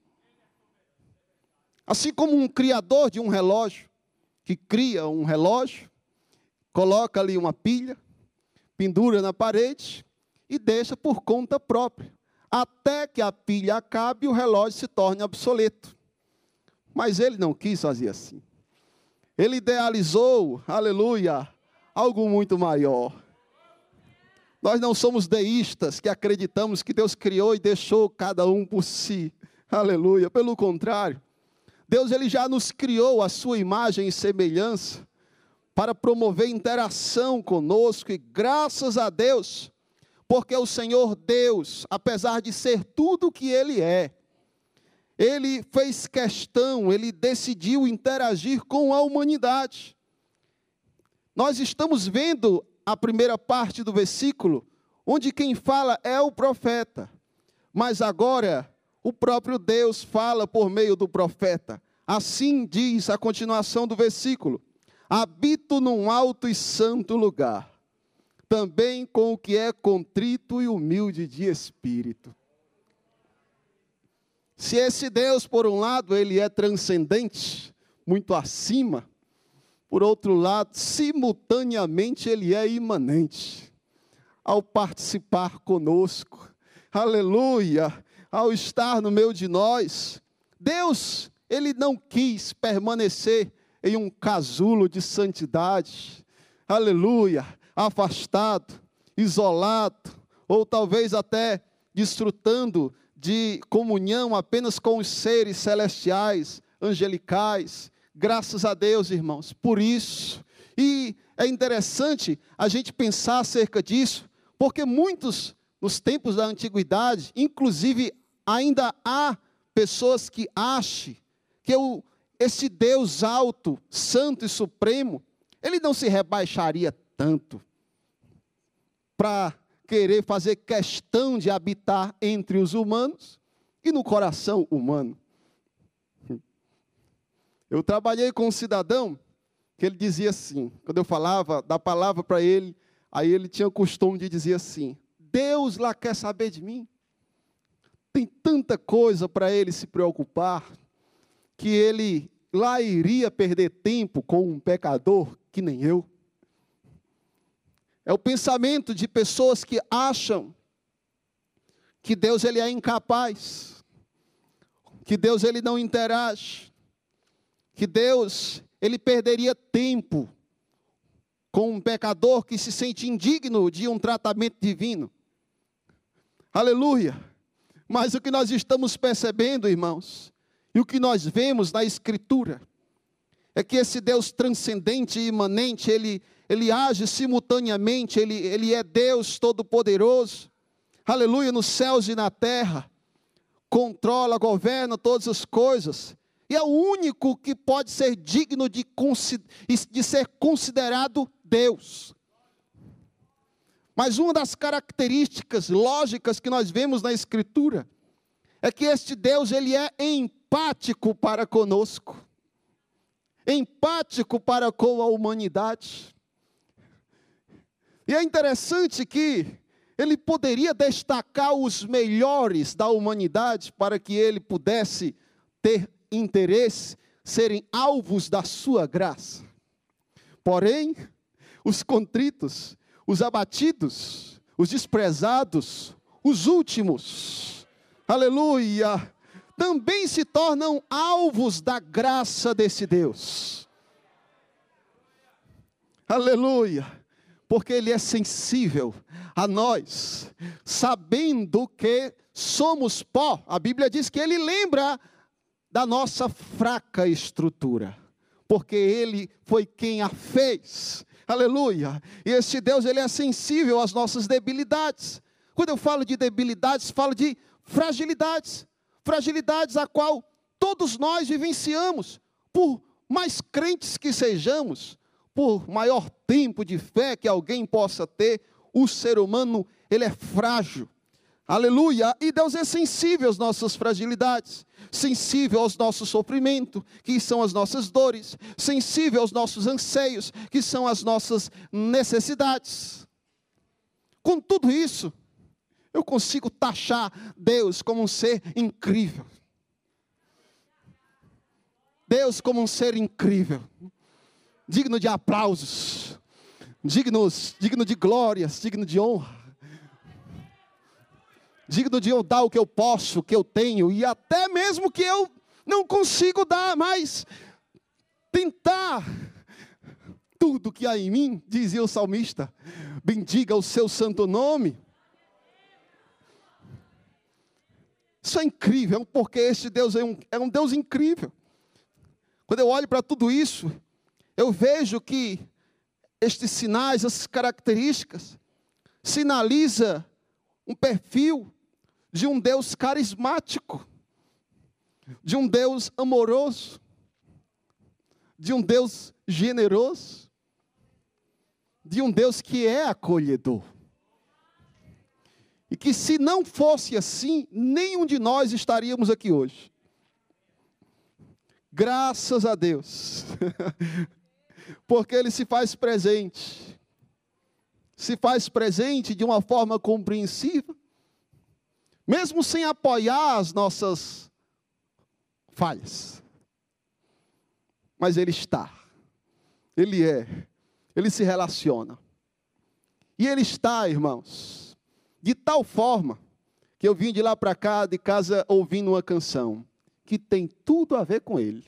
Assim como um criador de um relógio, que cria um relógio, coloca ali uma pilha, pendura na parede e deixa por conta própria, até que a pilha acabe e o relógio se torne obsoleto. Mas ele não quis fazer assim. Ele idealizou, aleluia, algo muito maior. Nós não somos deístas que acreditamos que Deus criou e deixou cada um por si. Aleluia. Pelo contrário, Deus ele já nos criou a sua imagem e semelhança para promover interação conosco e graças a Deus, porque o Senhor Deus, apesar de ser tudo o que ele é, ele fez questão, ele decidiu interagir com a humanidade. Nós estamos vendo a primeira parte do versículo, onde quem fala é o profeta, mas agora o próprio Deus fala por meio do profeta. Assim diz a continuação do versículo: Habito num alto e santo lugar, também com o que é contrito e humilde de espírito. Se esse Deus, por um lado, ele é transcendente, muito acima, por outro lado, simultaneamente ele é imanente. Ao participar conosco, aleluia, ao estar no meio de nós, Deus, ele não quis permanecer em um casulo de santidade, aleluia, afastado, isolado, ou talvez até desfrutando de comunhão apenas com os seres celestiais, angelicais. Graças a Deus, irmãos, por isso. E é interessante a gente pensar acerca disso, porque muitos, nos tempos da antiguidade, inclusive ainda há pessoas que acham que o, esse Deus alto, santo e supremo, ele não se rebaixaria tanto para querer fazer questão de habitar entre os humanos e no coração humano. Eu trabalhei com um cidadão que ele dizia assim, quando eu falava da palavra para ele, aí ele tinha o costume de dizer assim: Deus lá quer saber de mim. Tem tanta coisa para ele se preocupar, que ele lá iria perder tempo com um pecador que nem eu. É o pensamento de pessoas que acham que Deus ele é incapaz, que Deus ele não interage, que Deus ele perderia tempo com um pecador que se sente indigno de um tratamento divino. Aleluia! Mas o que nós estamos percebendo, irmãos, e o que nós vemos na Escritura, é que esse Deus transcendente e imanente, ele ele age simultaneamente, ele, ele é Deus Todo-Poderoso, aleluia, nos céus e na terra, controla, governa todas as coisas, e é o único que pode ser digno de, de ser considerado Deus. Mas uma das características lógicas que nós vemos na Escritura é que este Deus ele é empático para conosco, empático para com a humanidade. E é interessante que ele poderia destacar os melhores da humanidade para que ele pudesse ter interesse, serem alvos da sua graça. Porém, os contritos, os abatidos, os desprezados, os últimos, aleluia, também se tornam alvos da graça desse Deus. Aleluia porque Ele é sensível a nós, sabendo que somos pó. A Bíblia diz que Ele lembra da nossa fraca estrutura, porque Ele foi quem a fez. Aleluia! E esse Deus, Ele é sensível às nossas debilidades. Quando eu falo de debilidades, falo de fragilidades. Fragilidades a qual todos nós vivenciamos, por mais crentes que sejamos, por maior tempo de fé que alguém possa ter, o ser humano, ele é frágil. Aleluia! E Deus é sensível às nossas fragilidades, sensível aos nossos sofrimentos, que são as nossas dores, sensível aos nossos anseios, que são as nossas necessidades. Com tudo isso, eu consigo taxar Deus como um ser incrível. Deus como um ser incrível, digno de aplausos, dignos, digno de glórias, digno de honra, digno de eu dar o que eu posso, o que eu tenho, e até mesmo que eu não consigo dar, mas tentar tudo que há em mim, dizia o salmista, bendiga o seu santo nome. Isso é incrível, porque esse Deus é um, é um Deus incrível. Quando eu olho para tudo isso, eu vejo que estes sinais, essas características, sinaliza um perfil de um Deus carismático, de um Deus amoroso, de um Deus generoso, de um Deus que é acolhedor. E que se não fosse assim, nenhum de nós estaríamos aqui hoje. Graças a Deus. Porque Ele se faz presente. Se faz presente de uma forma compreensiva, mesmo sem apoiar as nossas falhas. Mas Ele está. Ele é. Ele se relaciona. E Ele está, irmãos, de tal forma que eu vim de lá para cá, de casa, ouvindo uma canção que tem tudo a ver com ele.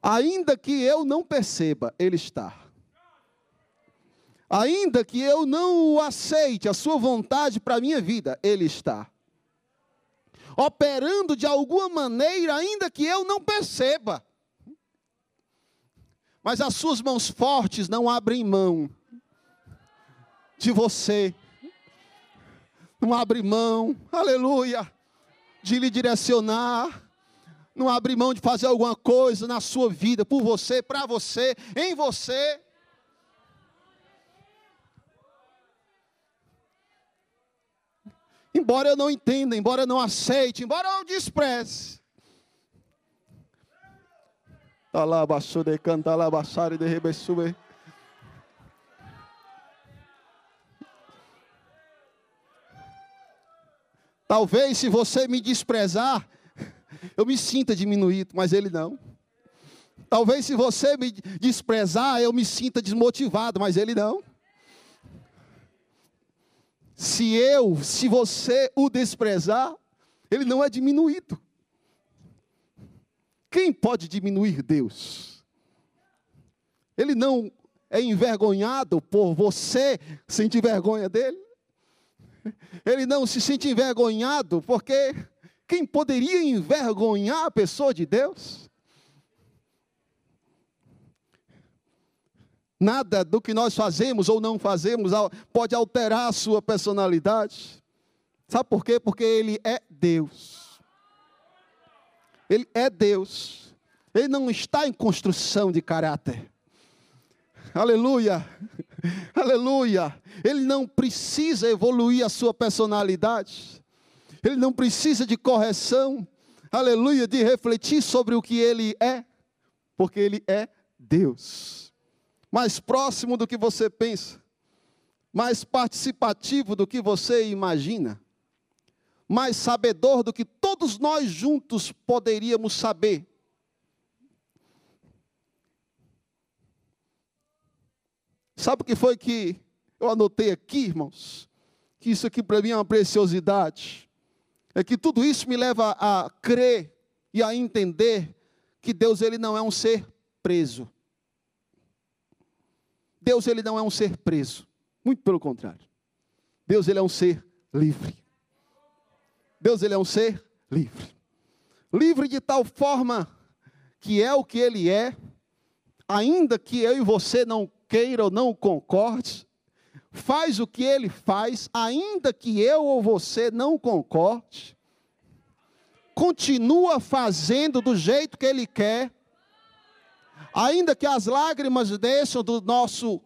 Ainda que eu não perceba, ele está. Ainda que eu não o aceite, a sua vontade para a minha vida, ele está. Operando de alguma maneira, ainda que eu não perceba. Mas as suas mãos fortes não abrem mão de você não abre mão, aleluia, de lhe direcionar, não abre mão de fazer alguma coisa na sua vida, por você, para você, em você. Embora eu não entenda, embora eu não aceite, embora eu despreze. Lá, baixou de cantar lá, baixar de rebessube. Talvez se você me desprezar, eu me sinta diminuído, mas ele não. Talvez se você me desprezar, eu me sinta desmotivado, mas ele não. Se eu, se você o desprezar, ele não é diminuído. Quem pode diminuir Deus? Ele não é envergonhado por você sentir vergonha dele? Ele não se sente envergonhado, porque quem poderia envergonhar a pessoa de Deus? Nada do que nós fazemos ou não fazemos pode alterar a sua personalidade. Sabe por quê? Porque Ele é Deus. Ele é Deus. Ele não está em construção de caráter. Aleluia. Aleluia. Ele não precisa evoluir a sua personalidade. Ele não precisa de correção. Aleluia, de refletir sobre o que ele é, porque ele é Deus. Mais próximo do que você pensa, mais participativo do que você imagina, mais sabedor do que todos nós juntos poderíamos saber Sabe o que foi que eu anotei aqui, irmãos? Que isso aqui para mim é uma preciosidade. É que tudo isso me leva a crer e a entender que Deus ele não é um ser preso. Deus ele não é um ser preso, muito pelo contrário. Deus ele é um ser livre. Deus ele é um ser livre. Livre de tal forma que é o que ele é, ainda que eu e você não queira ou não concorde, faz o que ele faz, ainda que eu ou você não concorde. continua fazendo do jeito que Ele quer, ainda que as lágrimas desçam do nosso,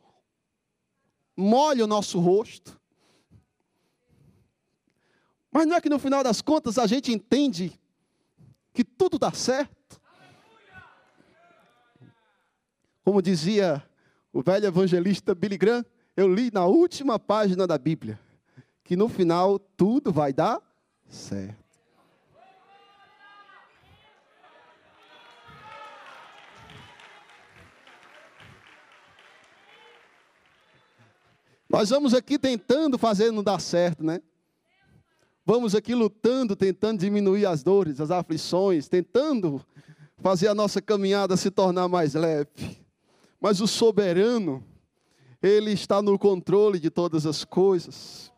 molhe o nosso rosto. Mas não é que no final das contas a gente entende que tudo dá certo? Como dizia o velho evangelista Billy Graham, eu li na última página da Bíblia que no final tudo vai dar certo. Nós vamos aqui tentando fazer não dar certo, né? Vamos aqui lutando, tentando diminuir as dores, as aflições, tentando fazer a nossa caminhada se tornar mais leve. Mas o soberano, ele está no controle de todas as coisas.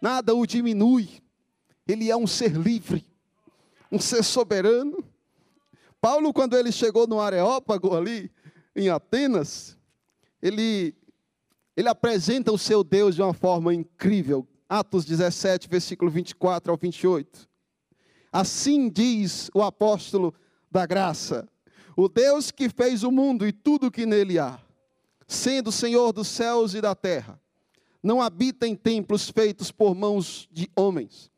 Nada o diminui. Ele é um ser livre, um ser soberano. Paulo, quando ele chegou no Areópago ali, em Atenas, ele ele apresenta o seu Deus de uma forma incrível. Atos 17, versículo 24 ao 28. Assim diz o apóstolo da graça: O Deus que fez o mundo e tudo que nele há, sendo Senhor dos céus e da terra, não habita em templos feitos por mãos de homens,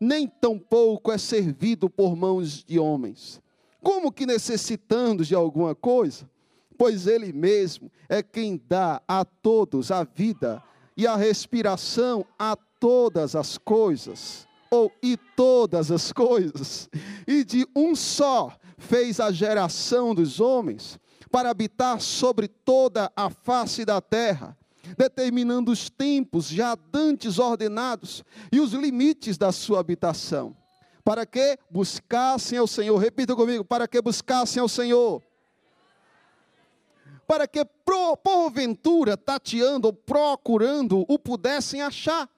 nem tampouco é servido por mãos de homens. Como que necessitando de alguma coisa? Pois Ele mesmo é quem dá a todos a vida e a respiração a todas as coisas, ou e todas as coisas, e de um só fez a geração dos homens para habitar sobre toda a face da terra, determinando os tempos já dantes ordenados e os limites da sua habitação. Para que buscassem ao Senhor, repita comigo, para que buscassem ao Senhor para que porventura, tateando ou procurando, o pudessem achar,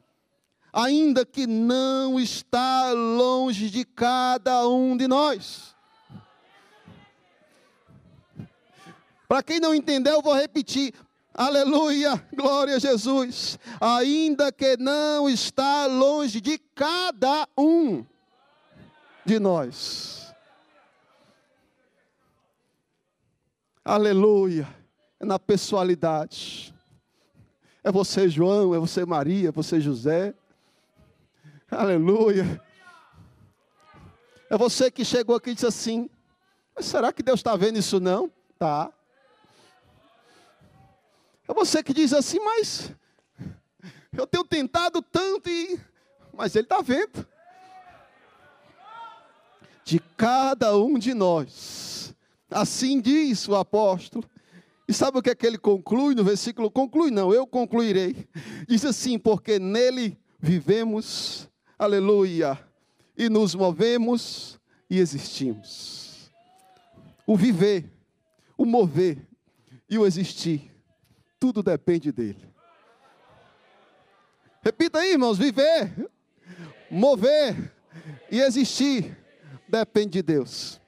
ainda que não está longe de cada um de nós. Para quem não entendeu, eu vou repetir. Aleluia, glória a Jesus. Ainda que não está longe de cada um de nós. Aleluia é na pessoalidade. É você, João, é você, Maria, é você, José. Aleluia. É você que chegou aqui e disse assim: Mas será que Deus está vendo isso não? Tá. É você que diz assim, mas eu tenho tentado tanto e. Mas Ele está vendo. De cada um de nós. Assim diz o apóstolo. E sabe o que é que ele conclui no versículo? Conclui, não, eu concluirei. Diz assim: porque nele vivemos, aleluia, e nos movemos e existimos. O viver, o mover e o existir, tudo depende dele. Repita aí, irmãos: viver, mover e existir depende de Deus.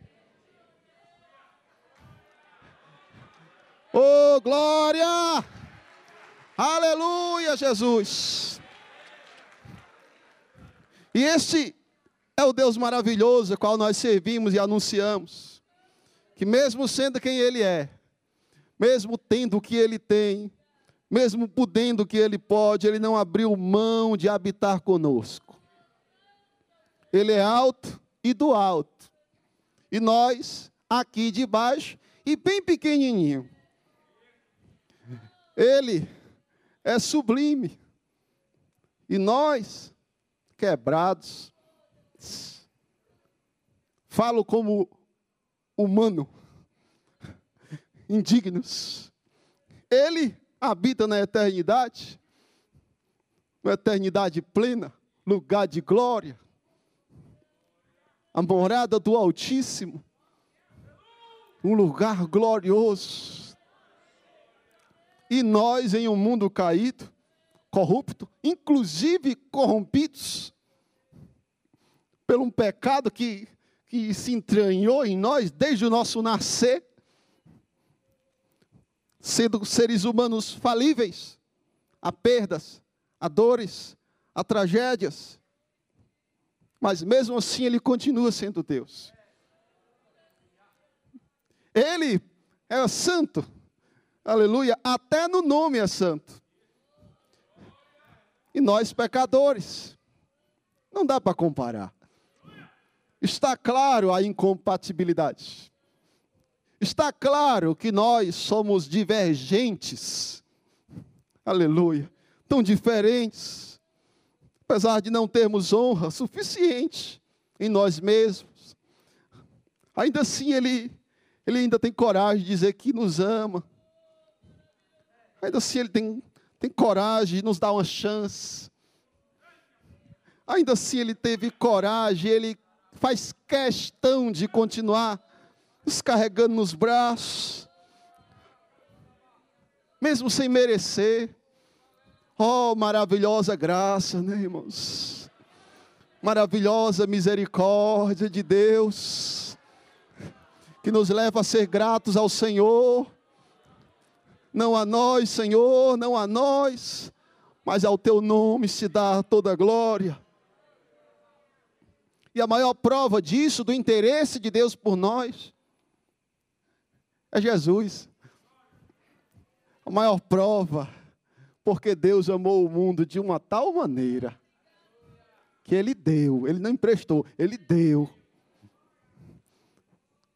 Oh, glória! Aleluia, Jesus! E este é o Deus maravilhoso, qual nós servimos e anunciamos. Que mesmo sendo quem Ele é, mesmo tendo o que Ele tem, mesmo podendo o que Ele pode, Ele não abriu mão de habitar conosco. Ele é alto e do alto. E nós, aqui de baixo, e bem pequenininho. Ele é sublime. E nós, quebrados, falo como humano, indignos. Ele habita na eternidade, na eternidade plena, lugar de glória, a morada do Altíssimo, um lugar glorioso e nós, em um mundo caído, corrupto, inclusive corrompidos, pelo um pecado que, que se entranhou em nós desde o nosso nascer, sendo seres humanos falíveis, a perdas, a dores, a tragédias. Mas mesmo assim ele continua sendo Deus. Ele é santo. Aleluia. Até no nome é santo. E nós pecadores. Não dá para comparar. Está claro a incompatibilidade. Está claro que nós somos divergentes. Aleluia. Tão diferentes. Apesar de não termos honra suficiente em nós mesmos. Ainda assim, ele, ele ainda tem coragem de dizer que nos ama. Ainda assim, ele tem, tem coragem de nos dar uma chance. Ainda assim, ele teve coragem, ele faz questão de continuar nos carregando nos braços, mesmo sem merecer. Oh, maravilhosa graça, né, irmãos? Maravilhosa misericórdia de Deus, que nos leva a ser gratos ao Senhor. Não a nós, Senhor, não a nós, mas ao teu nome se dá toda a glória. E a maior prova disso, do interesse de Deus por nós, é Jesus. A maior prova, porque Deus amou o mundo de uma tal maneira, que Ele deu, Ele não emprestou, Ele deu.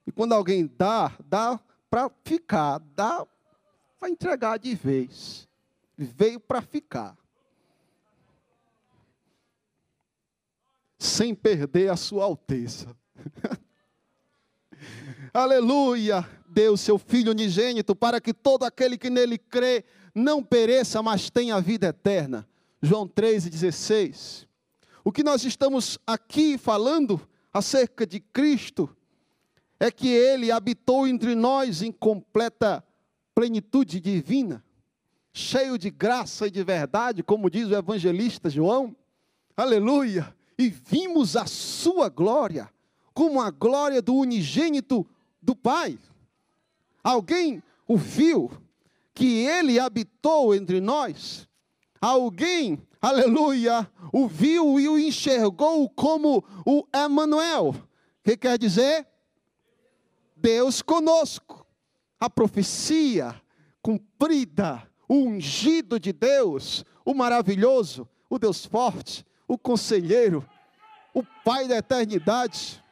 E quando alguém dá, dá para ficar, dá para entregar de vez. Veio para ficar. sem perder a sua alteza. Aleluia! Deu seu Filho unigênito para que todo aquele que nele crê não pereça, mas tenha vida eterna. João 3,16. O que nós estamos aqui falando acerca de Cristo é que ele habitou entre nós em completa plenitude divina, cheio de graça e de verdade, como diz o evangelista João. Aleluia! e vimos a sua glória, como a glória do unigênito do Pai. Alguém o viu, que ele habitou entre nós. Alguém, aleluia, o viu e o enxergou como o Emanuel, que quer dizer Deus conosco. A profecia cumprida, o ungido de Deus, o maravilhoso, o Deus forte, o conselheiro, o Pai da eternidade,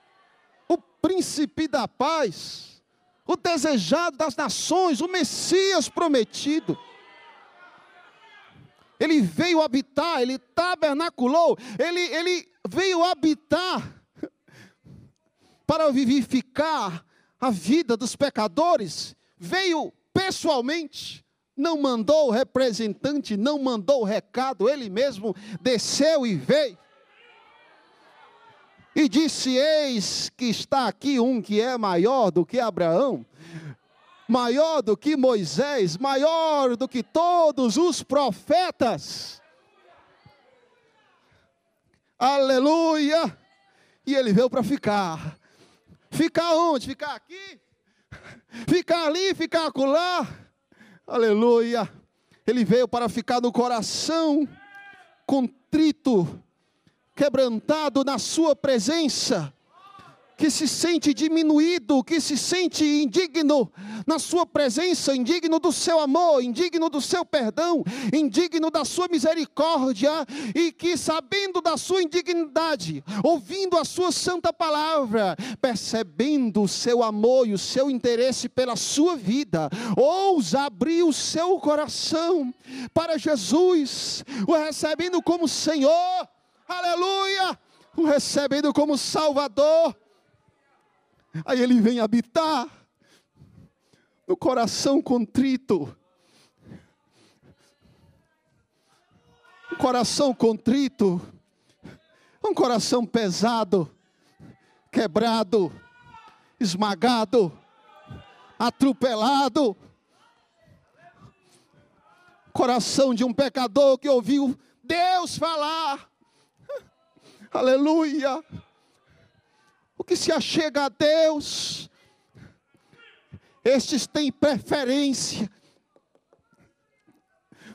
o príncipe da paz, o desejado das nações, o Messias prometido. Ele veio habitar, ele tabernaculou, ele, ele veio habitar para vivificar a vida dos pecadores, veio pessoalmente não mandou o representante, não mandou o recado, ele mesmo desceu e veio. E disse: Eis que está aqui um que é maior do que Abraão, maior do que Moisés, maior do que todos os profetas. Aleluia! E ele veio para ficar. Ficar onde? Ficar aqui? Ficar ali, ficar acolá? Aleluia. Ele veio para ficar no coração contrito, quebrantado na sua presença que se sente diminuído, que se sente indigno na sua presença, indigno do seu amor, indigno do seu perdão, indigno da sua misericórdia, e que sabendo da sua indignidade, ouvindo a sua santa palavra, percebendo o seu amor e o seu interesse pela sua vida, ousa abrir o seu coração para Jesus, o recebendo como Senhor, aleluia, o recebendo como Salvador Aí ele vem habitar no coração contrito. Um coração contrito, um coração pesado, quebrado, esmagado, atropelado. Coração de um pecador que ouviu Deus falar. Aleluia o que se achega a Deus, estes têm preferência,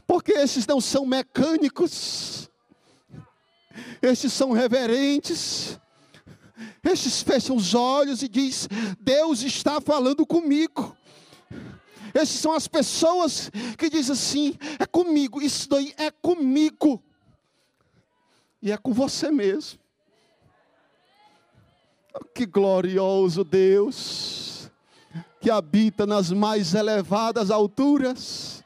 porque esses não são mecânicos, Estes são reverentes. Estes fecham os olhos e diz: Deus está falando comigo. Esses são as pessoas que dizem assim: é comigo, isso daí é comigo. E é com você mesmo. Que glorioso Deus, que habita nas mais elevadas alturas.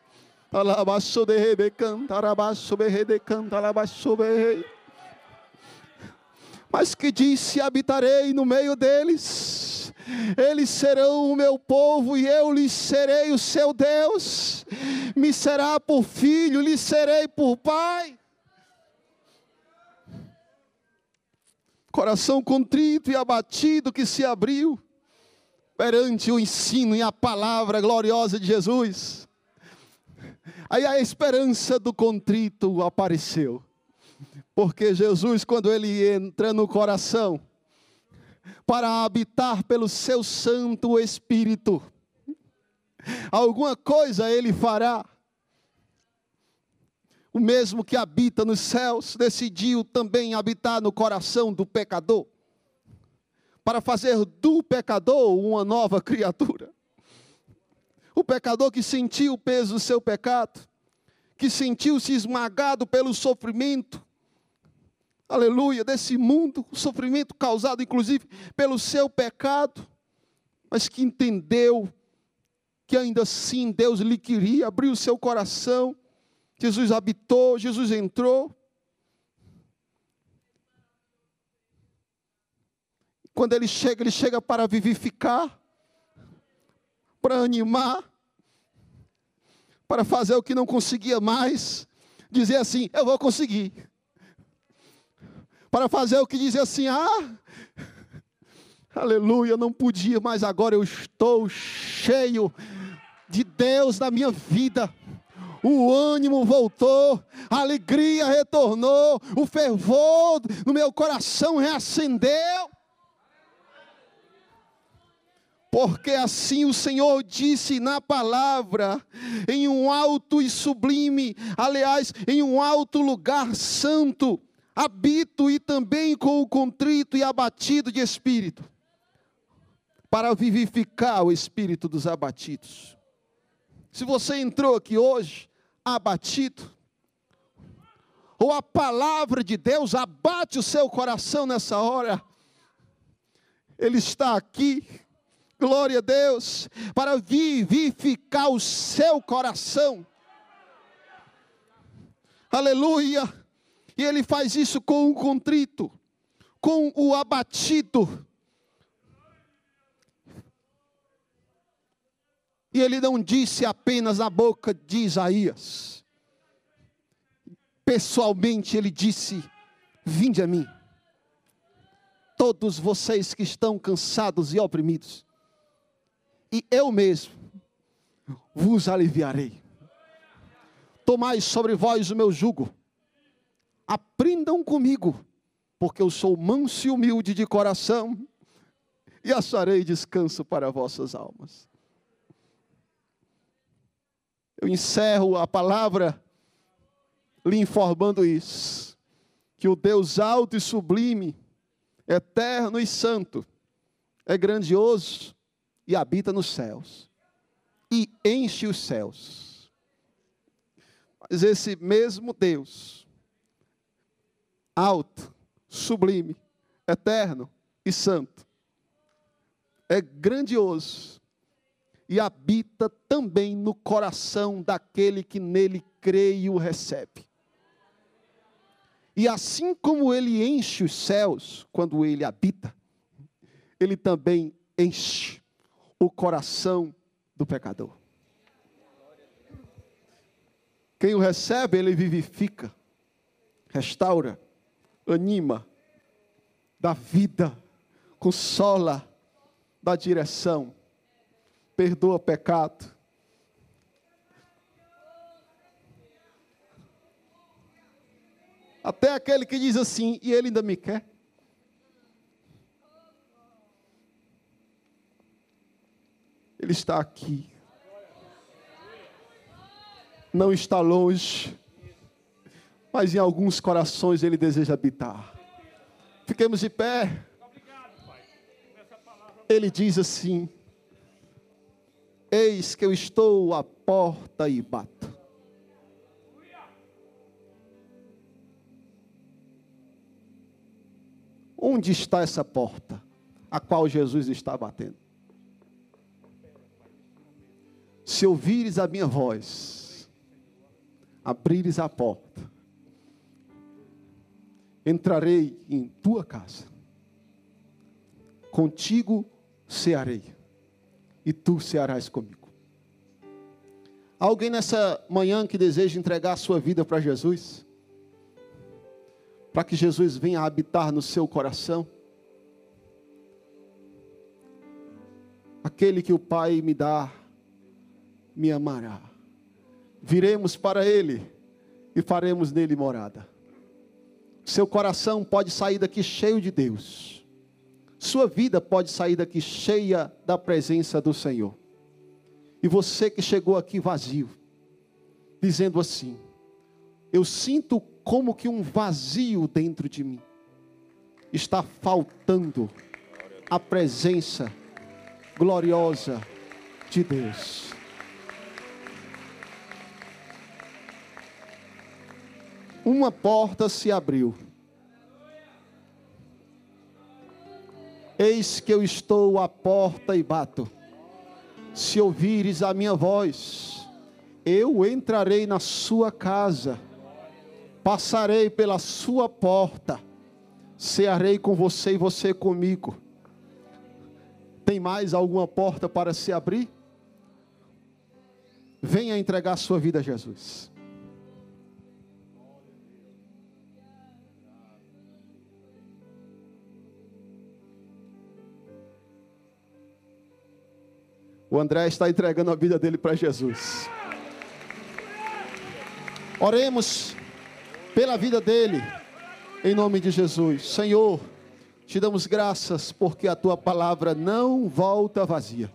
Mas que disse: habitarei no meio deles. Eles serão o meu povo e eu lhes serei o seu Deus. Me será por filho, lhes serei por pai. Coração contrito e abatido que se abriu perante o ensino e a palavra gloriosa de Jesus. Aí a esperança do contrito apareceu. Porque Jesus, quando ele entra no coração, para habitar pelo seu Santo Espírito, alguma coisa ele fará. O mesmo que habita nos céus decidiu também habitar no coração do pecador, para fazer do pecador uma nova criatura. O pecador que sentiu o peso do seu pecado, que sentiu-se esmagado pelo sofrimento, aleluia, desse mundo, o sofrimento causado inclusive pelo seu pecado, mas que entendeu que ainda assim Deus lhe queria, abriu o seu coração, Jesus habitou, Jesus entrou. Quando ele chega, ele chega para vivificar, para animar, para fazer o que não conseguia mais, dizer assim: Eu vou conseguir. Para fazer o que dizer assim: Ah, aleluia, não podia, mas agora eu estou cheio de Deus na minha vida o ânimo voltou, a alegria retornou, o fervor no meu coração reacendeu. Porque assim o Senhor disse na palavra, em um alto e sublime, aliás, em um alto lugar santo, habito e também com o contrito e abatido de espírito, para vivificar o espírito dos abatidos. Se você entrou aqui hoje abatido, ou a palavra de Deus abate o seu coração nessa hora, Ele está aqui, glória a Deus, para vivificar o seu coração, aleluia, e Ele faz isso com o contrito, com o abatido, E ele não disse apenas na boca de Isaías. Pessoalmente ele disse: Vinde a mim, todos vocês que estão cansados e oprimidos, e eu mesmo vos aliviarei. Tomai sobre vós o meu jugo, aprendam comigo, porque eu sou manso e humilde de coração, e acharei descanso para vossas almas. Eu encerro a palavra lhe informando isso: que o Deus alto e sublime, eterno e santo, é grandioso e habita nos céus, e enche os céus. Mas esse mesmo Deus, alto, sublime, eterno e santo, é grandioso e habita também no coração daquele que nele crê e o recebe. E assim como ele enche os céus quando ele habita, ele também enche o coração do pecador. Quem o recebe, ele vivifica, restaura, anima, dá vida, consola, dá direção perdoa pecado. Até aquele que diz assim, e ele ainda me quer. Ele está aqui. Não está longe. mas em alguns corações ele deseja habitar. Fiquemos de pé. Ele diz assim: Eis que eu estou à porta e bato. Onde está essa porta a qual Jesus está batendo? Se ouvires a minha voz, abrires a porta, entrarei em tua casa, contigo cearei, e tu cearás comigo. Alguém nessa manhã que deseja entregar a sua vida para Jesus? Para que Jesus venha habitar no seu coração? Aquele que o Pai me dá, me amará. Viremos para Ele e faremos nele morada. Seu coração pode sair daqui cheio de Deus. Sua vida pode sair daqui cheia da presença do Senhor. E você que chegou aqui vazio, dizendo assim: Eu sinto como que um vazio dentro de mim. Está faltando a presença gloriosa de Deus. Uma porta se abriu. Eis que eu estou à porta e bato. Se ouvires a minha voz, eu entrarei na sua casa, passarei pela sua porta, cearei com você e você comigo. Tem mais alguma porta para se abrir? Venha entregar sua vida a Jesus. O André está entregando a vida dele para Jesus. Oremos pela vida dele, em nome de Jesus. Senhor, te damos graças porque a tua palavra não volta vazia.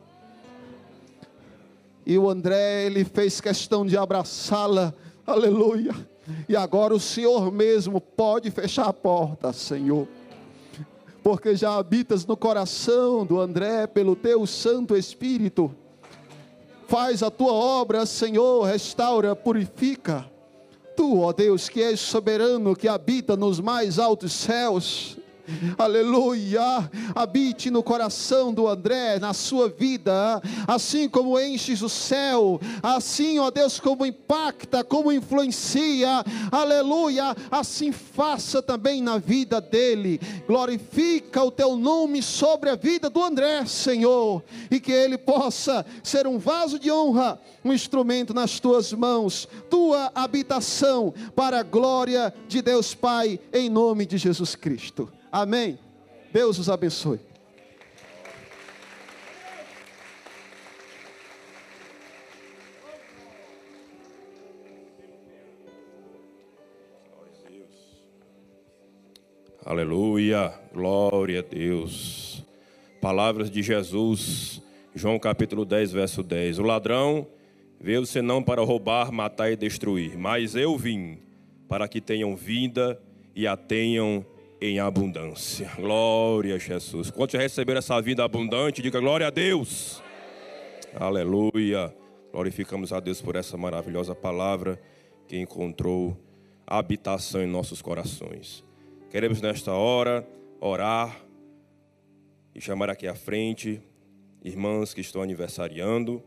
E o André, ele fez questão de abraçá-la, aleluia. E agora o Senhor mesmo pode fechar a porta, Senhor porque já habitas no coração do André pelo teu Santo Espírito. Faz a tua obra, Senhor, restaura, purifica. Tu, ó Deus, que és soberano, que habita nos mais altos céus, aleluia, habite no coração do André, na sua vida, assim como enches o céu, assim, ó Deus, como impacta, como influencia, aleluia, assim faça também na vida dele, glorifica o teu nome sobre a vida do André, Senhor, e que ele possa ser um vaso de honra, um instrumento nas tuas mãos, tua habitação, para a glória de Deus Pai, em nome de Jesus Cristo. Amém. Deus os abençoe. Aleluia, glória a Deus. Palavras de Jesus, João capítulo 10, verso 10. O ladrão veio senão para roubar, matar e destruir, mas eu vim para que tenham vida e a tenham em abundância. Glória a Jesus. Quantos já receberam essa vida abundante? Diga glória a Deus. Aleluia. Glorificamos a Deus por essa maravilhosa palavra que encontrou habitação em nossos corações. Queremos nesta hora orar e chamar aqui à frente irmãs que estão aniversariando.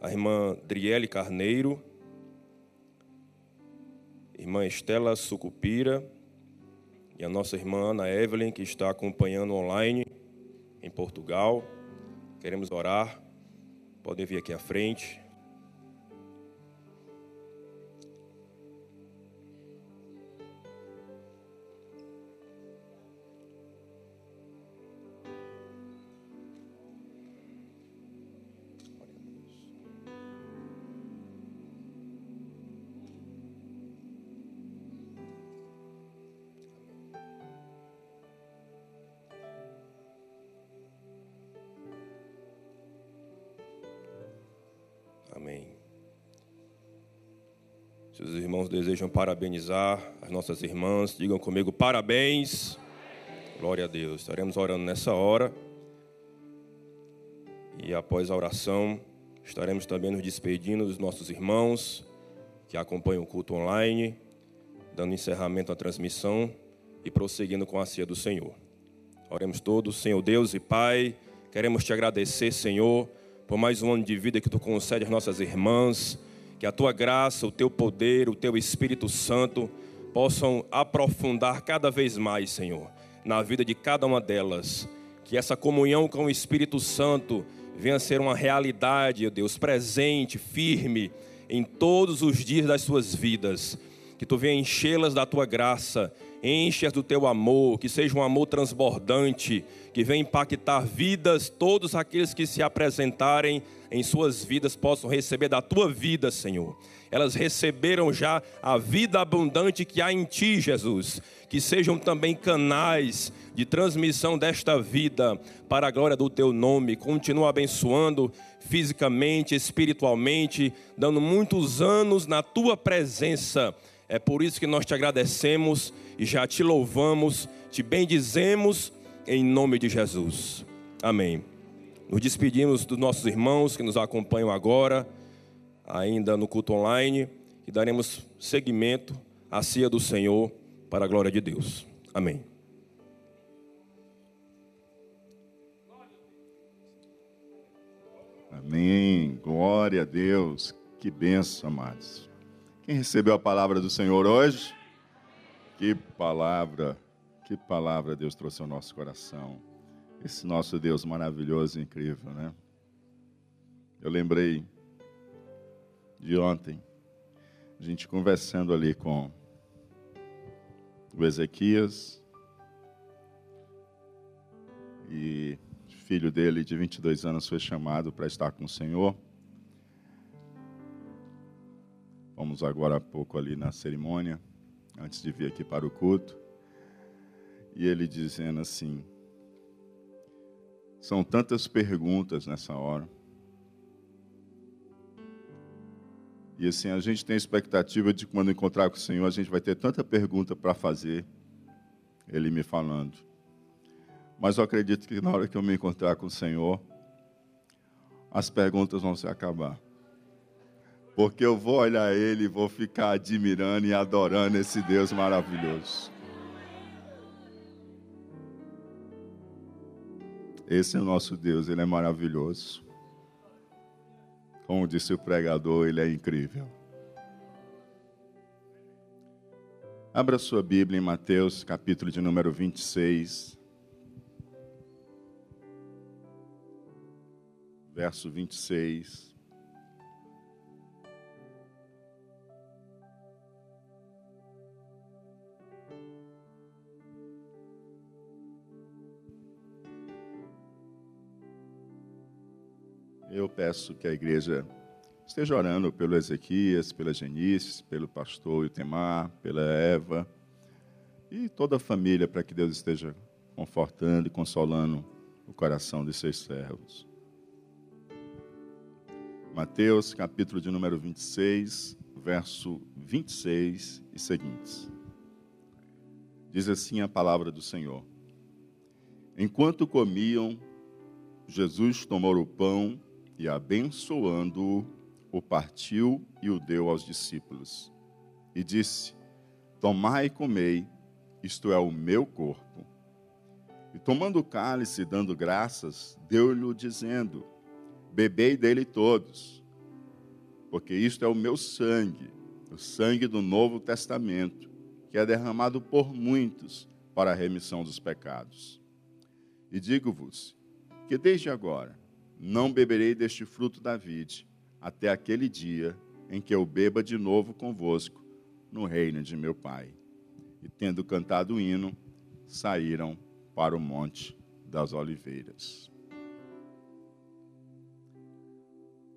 A irmã Driele Carneiro, irmã Estela Sucupira, e a nossa irmã Ana Evelyn, que está acompanhando online em Portugal. Queremos orar. Podem vir aqui à frente. Desejam parabenizar as nossas irmãs, digam comigo parabéns. Glória a Deus. Estaremos orando nessa hora. E após a oração, estaremos também nos despedindo dos nossos irmãos que acompanham o culto online, dando encerramento à transmissão e prosseguindo com a ceia do Senhor. Oremos todos, Senhor Deus e Pai, queremos te agradecer, Senhor, por mais um ano de vida que tu concede às nossas irmãs, que a tua graça, o teu poder, o teu Espírito Santo possam aprofundar cada vez mais, Senhor, na vida de cada uma delas. Que essa comunhão com o Espírito Santo venha a ser uma realidade, ó Deus, presente, firme em todos os dias das suas vidas. Que tu venha enchê-las da tua graça, enche-as do teu amor, que seja um amor transbordante, que venha impactar vidas, todos aqueles que se apresentarem em suas vidas possam receber da tua vida, Senhor. Elas receberam já a vida abundante que há em ti, Jesus. Que sejam também canais de transmissão desta vida para a glória do teu nome. Continua abençoando fisicamente, espiritualmente, dando muitos anos na tua presença. É por isso que nós te agradecemos e já te louvamos, te bendizemos em nome de Jesus. Amém. Nos despedimos dos nossos irmãos que nos acompanham agora, ainda no culto online, e daremos seguimento à ceia do Senhor para a glória de Deus. Amém. Amém. Glória a Deus. Que benção, amados. Quem recebeu a palavra do Senhor hoje? Que palavra, que palavra Deus trouxe ao nosso coração. Esse nosso Deus maravilhoso e incrível, né? Eu lembrei de ontem, a gente conversando ali com o Ezequias e filho dele de 22 anos foi chamado para estar com o Senhor. Fomos agora há pouco ali na cerimônia, antes de vir aqui para o culto. E ele dizendo assim: são tantas perguntas nessa hora. E assim, a gente tem expectativa de quando encontrar com o Senhor, a gente vai ter tanta pergunta para fazer. Ele me falando. Mas eu acredito que na hora que eu me encontrar com o Senhor, as perguntas vão se acabar. Porque eu vou olhar Ele e vou ficar admirando e adorando esse Deus maravilhoso. Esse é o nosso Deus, Ele é maravilhoso. Como disse o pregador, Ele é incrível. Abra sua Bíblia em Mateus, capítulo de número 26. Verso 26. Eu peço que a igreja esteja orando pelo Ezequias, pela Genice, pelo pastor Itemar, pela Eva e toda a família, para que Deus esteja confortando e consolando o coração de seus servos. Mateus, capítulo de número 26, verso 26 e seguintes. Diz assim a palavra do Senhor: Enquanto comiam, Jesus tomou o pão e abençoando-o, o partiu e o deu aos discípulos. E disse: Tomai e comei, isto é o meu corpo. E tomando o cálice, dando graças, deu-lhe dizendo: Bebei dele todos, porque isto é o meu sangue, o sangue do Novo Testamento, que é derramado por muitos para a remissão dos pecados. E digo-vos que desde agora não beberei deste fruto da vide, até aquele dia em que eu beba de novo convosco no reino de meu Pai. E tendo cantado o hino, saíram para o monte das oliveiras.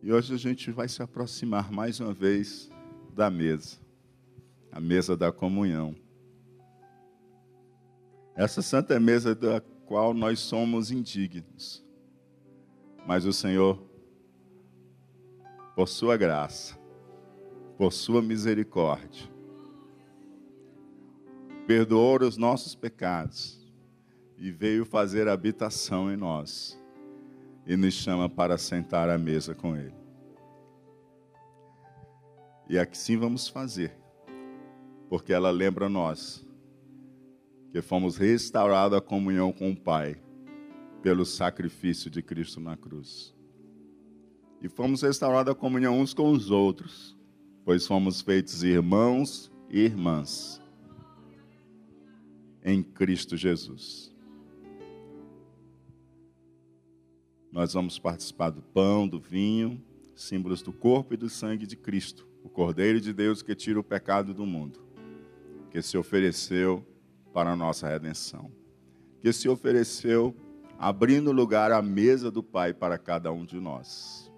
E hoje a gente vai se aproximar mais uma vez da mesa, a mesa da comunhão. Essa santa mesa da qual nós somos indignos. Mas o Senhor, por sua graça, por sua misericórdia, perdoou os nossos pecados e veio fazer habitação em nós e nos chama para sentar à mesa com Ele. E assim vamos fazer, porque ela lembra nós que fomos restaurados à comunhão com o Pai pelo sacrifício de Cristo na cruz. E fomos restaurados à comunhão uns com os outros, pois fomos feitos irmãos e irmãs em Cristo Jesus. Nós vamos participar do pão, do vinho, símbolos do corpo e do sangue de Cristo, o Cordeiro de Deus que tira o pecado do mundo, que se ofereceu para a nossa redenção, que se ofereceu abrindo lugar à mesa do Pai para cada um de nós.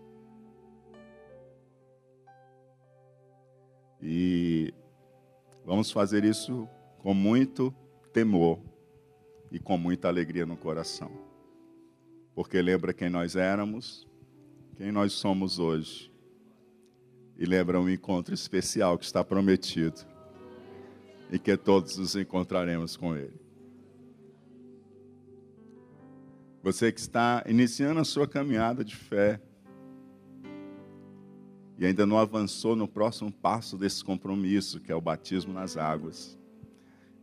E vamos fazer isso com muito temor e com muita alegria no coração. Porque lembra quem nós éramos, quem nós somos hoje. E lembra um encontro especial que está prometido. E que todos nos encontraremos com Ele. Você que está iniciando a sua caminhada de fé e ainda não avançou no próximo passo desse compromisso, que é o batismo nas águas.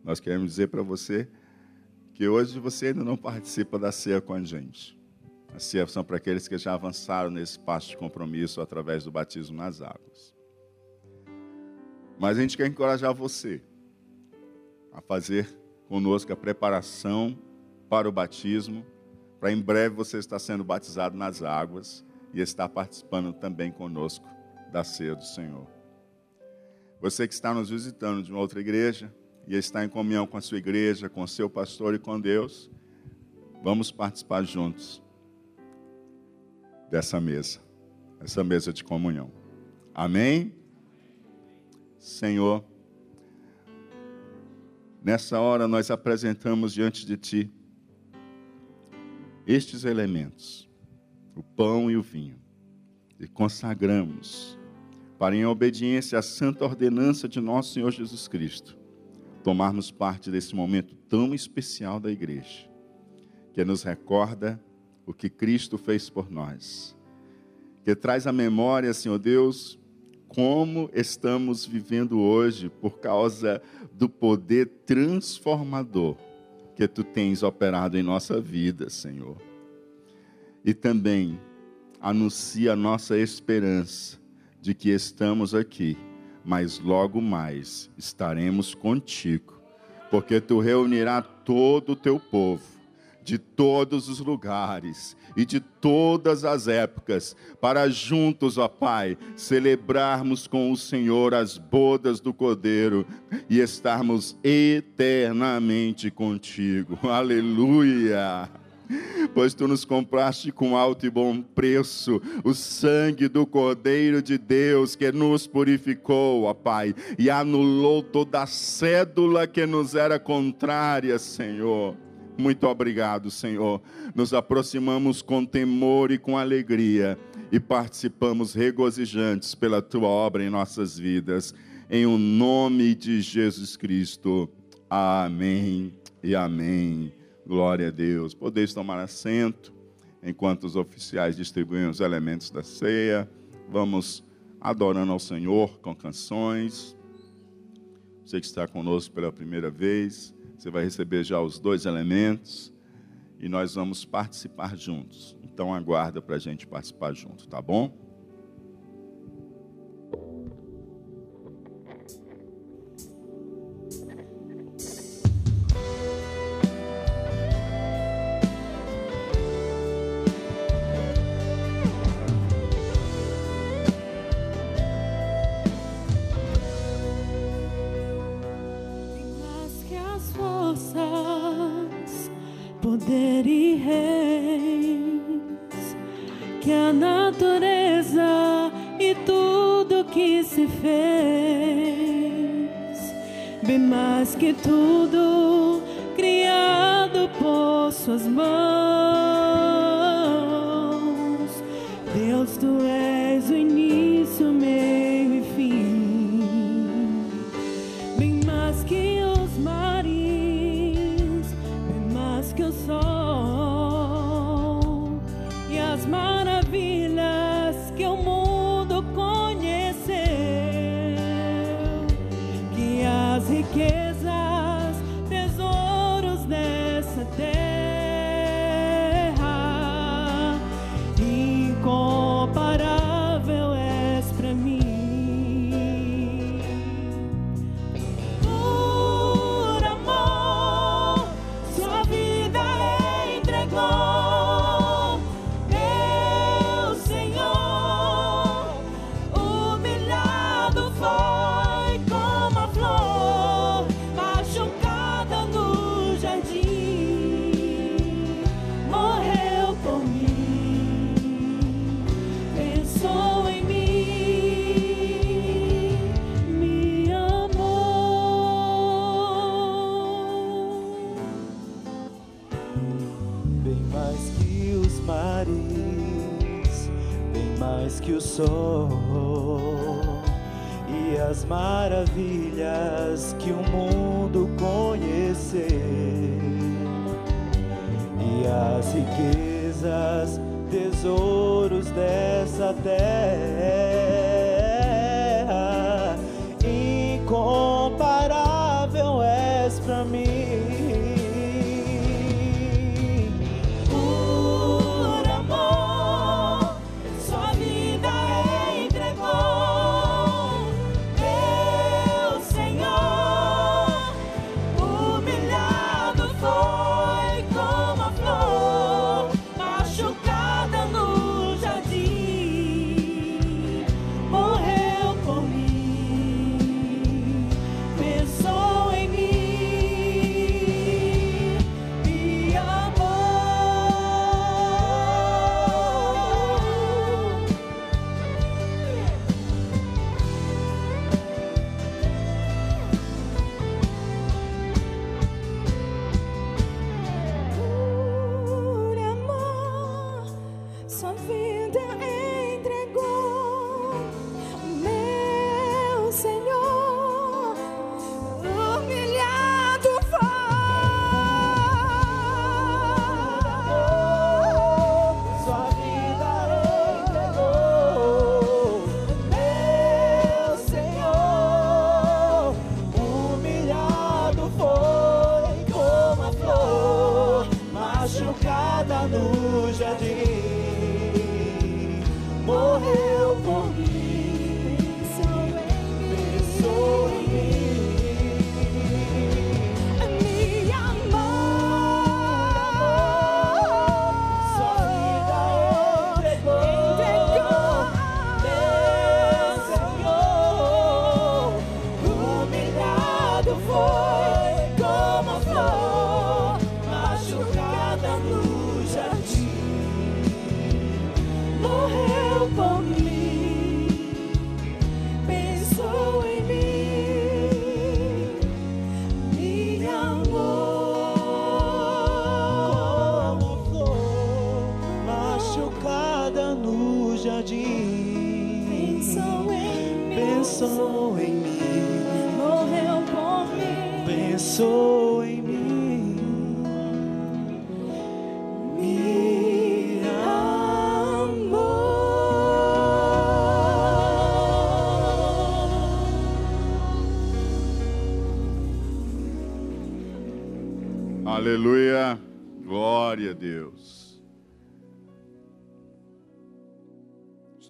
Nós queremos dizer para você que hoje você ainda não participa da ceia com a gente. A ceia são para aqueles que já avançaram nesse passo de compromisso através do batismo nas águas. Mas a gente quer encorajar você a fazer conosco a preparação para o batismo para em breve você estar sendo batizado nas águas e estar participando também conosco da ceia do Senhor. Você que está nos visitando de uma outra igreja e está em comunhão com a sua igreja, com o seu pastor e com Deus, vamos participar juntos dessa mesa, essa mesa de comunhão. Amém? Senhor, nessa hora nós apresentamos diante de Ti estes elementos, o pão e o vinho, e consagramos para, em obediência à santa ordenança de nosso Senhor Jesus Cristo, tomarmos parte desse momento tão especial da igreja, que nos recorda o que Cristo fez por nós, que traz à memória, Senhor Deus, como estamos vivendo hoje por causa do poder transformador que tu tens operado em nossa vida, Senhor. E também anuncia a nossa esperança de que estamos aqui, mas logo mais estaremos contigo, porque tu reunirá todo o teu povo de todos os lugares e de todas as épocas, para juntos, ó Pai, celebrarmos com o Senhor as bodas do Cordeiro e estarmos eternamente contigo. Aleluia! Pois tu nos compraste com alto e bom preço o sangue do Cordeiro de Deus que nos purificou, ó Pai, e anulou toda a cédula que nos era contrária, Senhor. Muito obrigado, Senhor. Nos aproximamos com temor e com alegria e participamos regozijantes pela tua obra em nossas vidas. Em o nome de Jesus Cristo. Amém e amém. Glória a Deus. Podeis tomar assento enquanto os oficiais distribuem os elementos da ceia. Vamos adorando ao Senhor com canções. Você que está conosco pela primeira vez. Você vai receber já os dois elementos e nós vamos participar juntos. Então aguarda para a gente participar junto, tá bom?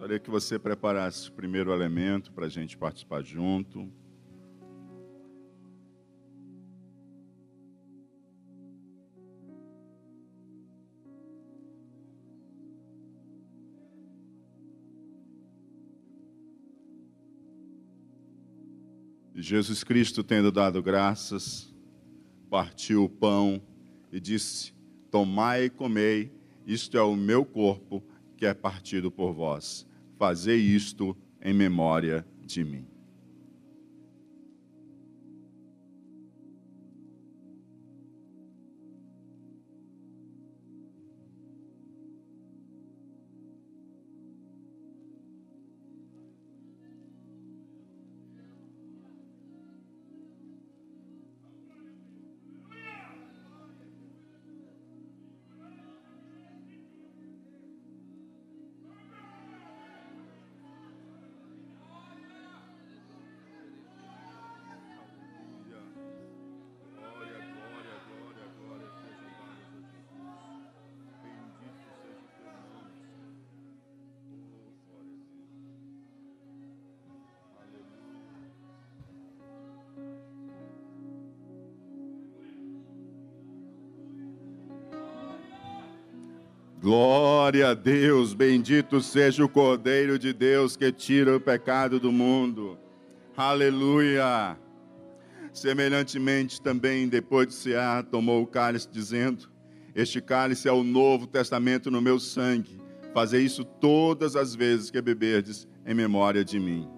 Gostaria que você preparasse o primeiro elemento para a gente participar junto. Jesus Cristo, tendo dado graças, partiu o pão e disse: Tomai e comei, isto é o meu corpo que é partido por vós. Fazei isto em memória de mim. Glória a Deus, bendito seja o Cordeiro de Deus que tira o pecado do mundo. Aleluia. Semelhantemente, também, depois de cear, tomou o cálice, dizendo: Este cálice é o novo testamento no meu sangue. Fazei isso todas as vezes que beberdes em memória de mim.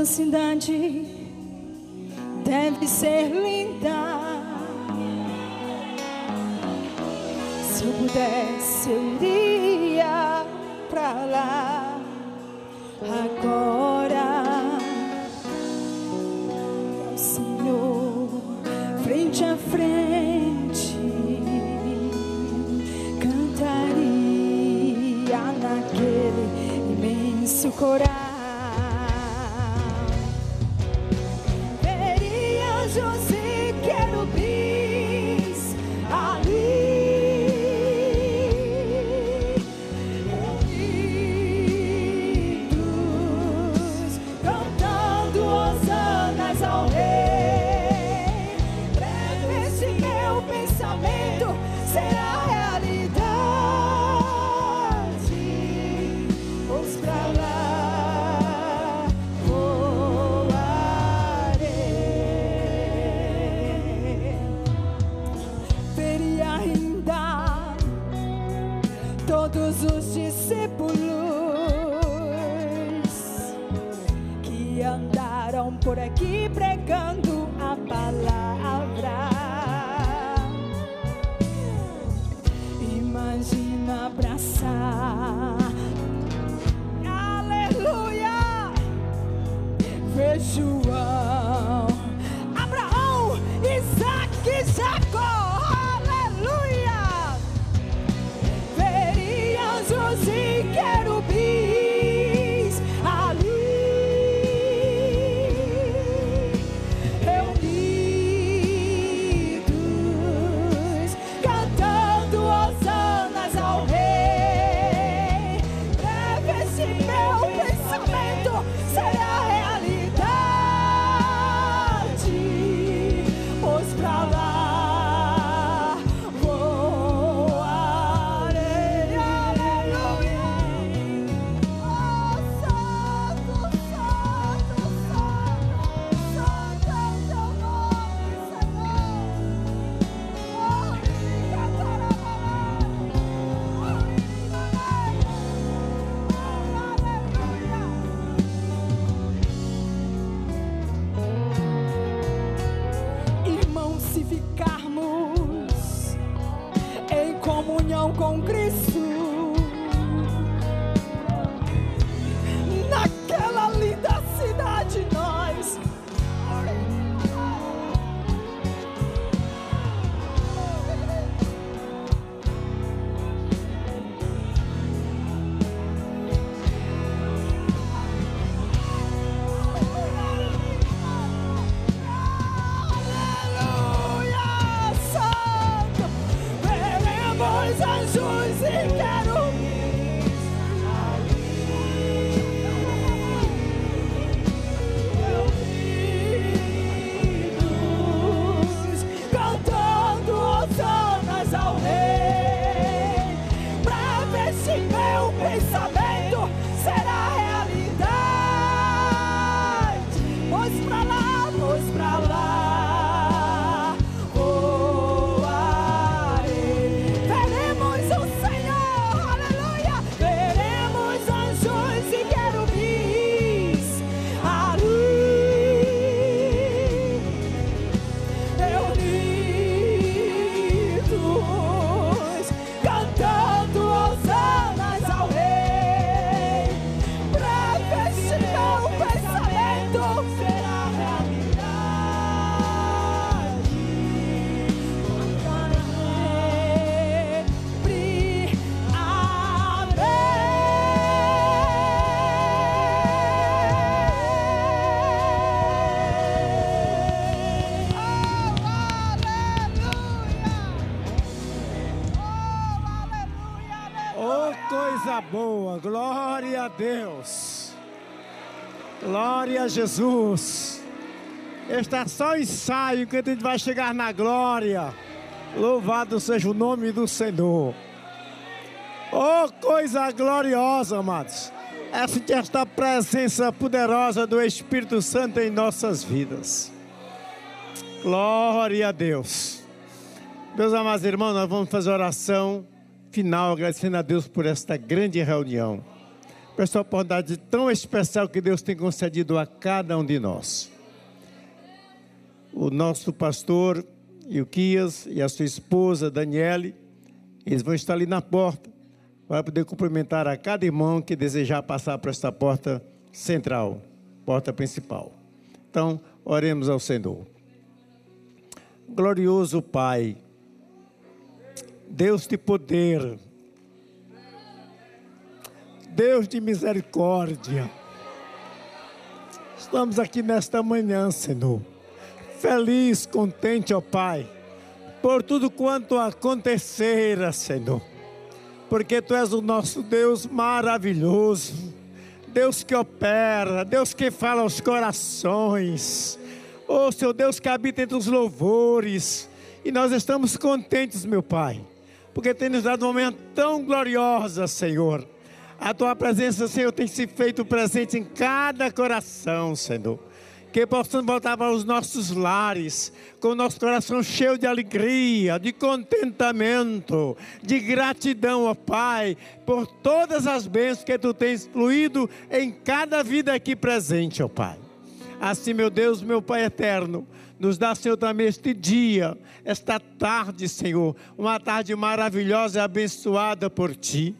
essa cidade deve ser linda. Se eu pudesse, eu iria pra lá agora. Senhor, frente a frente, cantaria naquele imenso coração. Glória a Deus, glória a Jesus. Está só ensaio que a gente vai chegar na glória. Louvado seja o nome do Senhor. Oh, coisa gloriosa, amados. Essa, esta presença poderosa do Espírito Santo em nossas vidas. Glória a Deus. Meus amados irmãos, nós vamos fazer oração final agradecendo a Deus por esta grande reunião, por esta oportunidade tão especial que Deus tem concedido a cada um de nós. O nosso pastor Ilquias e a sua esposa Daniele, eles vão estar ali na porta para poder cumprimentar a cada irmão que desejar passar por esta porta central, porta principal. Então, oremos ao Senhor. Glorioso Pai, Deus de poder, Deus de misericórdia, estamos aqui nesta manhã, Senhor, feliz, contente, ó Pai, por tudo quanto acontecera, Senhor, porque Tu és o nosso Deus maravilhoso, Deus que opera, Deus que fala aos corações, oh seu Deus que habita entre os louvores, e nós estamos contentes, meu Pai, porque tem nos dado um momento tão gloriosa, Senhor. A tua presença, Senhor, tem se feito presente em cada coração, Senhor. Que possamos voltar para os nossos lares com o nosso coração cheio de alegria, de contentamento, de gratidão, ó Pai, por todas as bênçãos que tu tens fluído em cada vida aqui presente, ó Pai. Assim, meu Deus, meu Pai eterno, nos dá, Senhor, também este dia, esta tarde, Senhor, uma tarde maravilhosa e abençoada por Ti.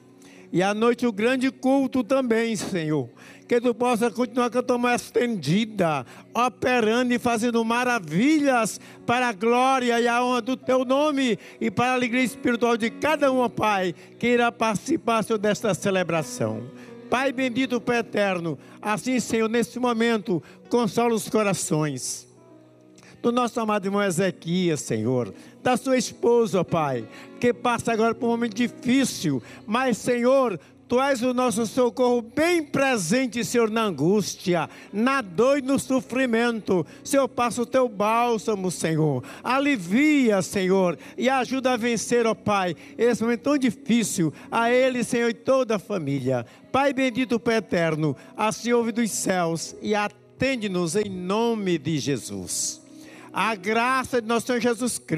E à noite o grande culto também, Senhor. Que tu possa continuar com a tua mão estendida, operando e fazendo maravilhas para a glória e a honra do teu nome e para a alegria espiritual de cada um, Pai, que irá participar, Senhor, desta celebração. Pai bendito, Pai eterno, assim, Senhor, nesse momento, consola os corações. Do nosso amado irmão Ezequias, Senhor, da sua esposa, Pai, que passa agora por um momento difícil, mas, Senhor, Tu és o nosso socorro bem presente, Senhor, na angústia, na dor e no sofrimento. Senhor, passa o teu bálsamo, Senhor. Alivia, Senhor, e ajuda a vencer, ó Pai, esse momento tão difícil, a ele, Senhor, e toda a família. Pai bendito, Pai eterno, assim ouve dos céus e atende-nos em nome de Jesus. A graça de nosso Senhor Jesus Cristo.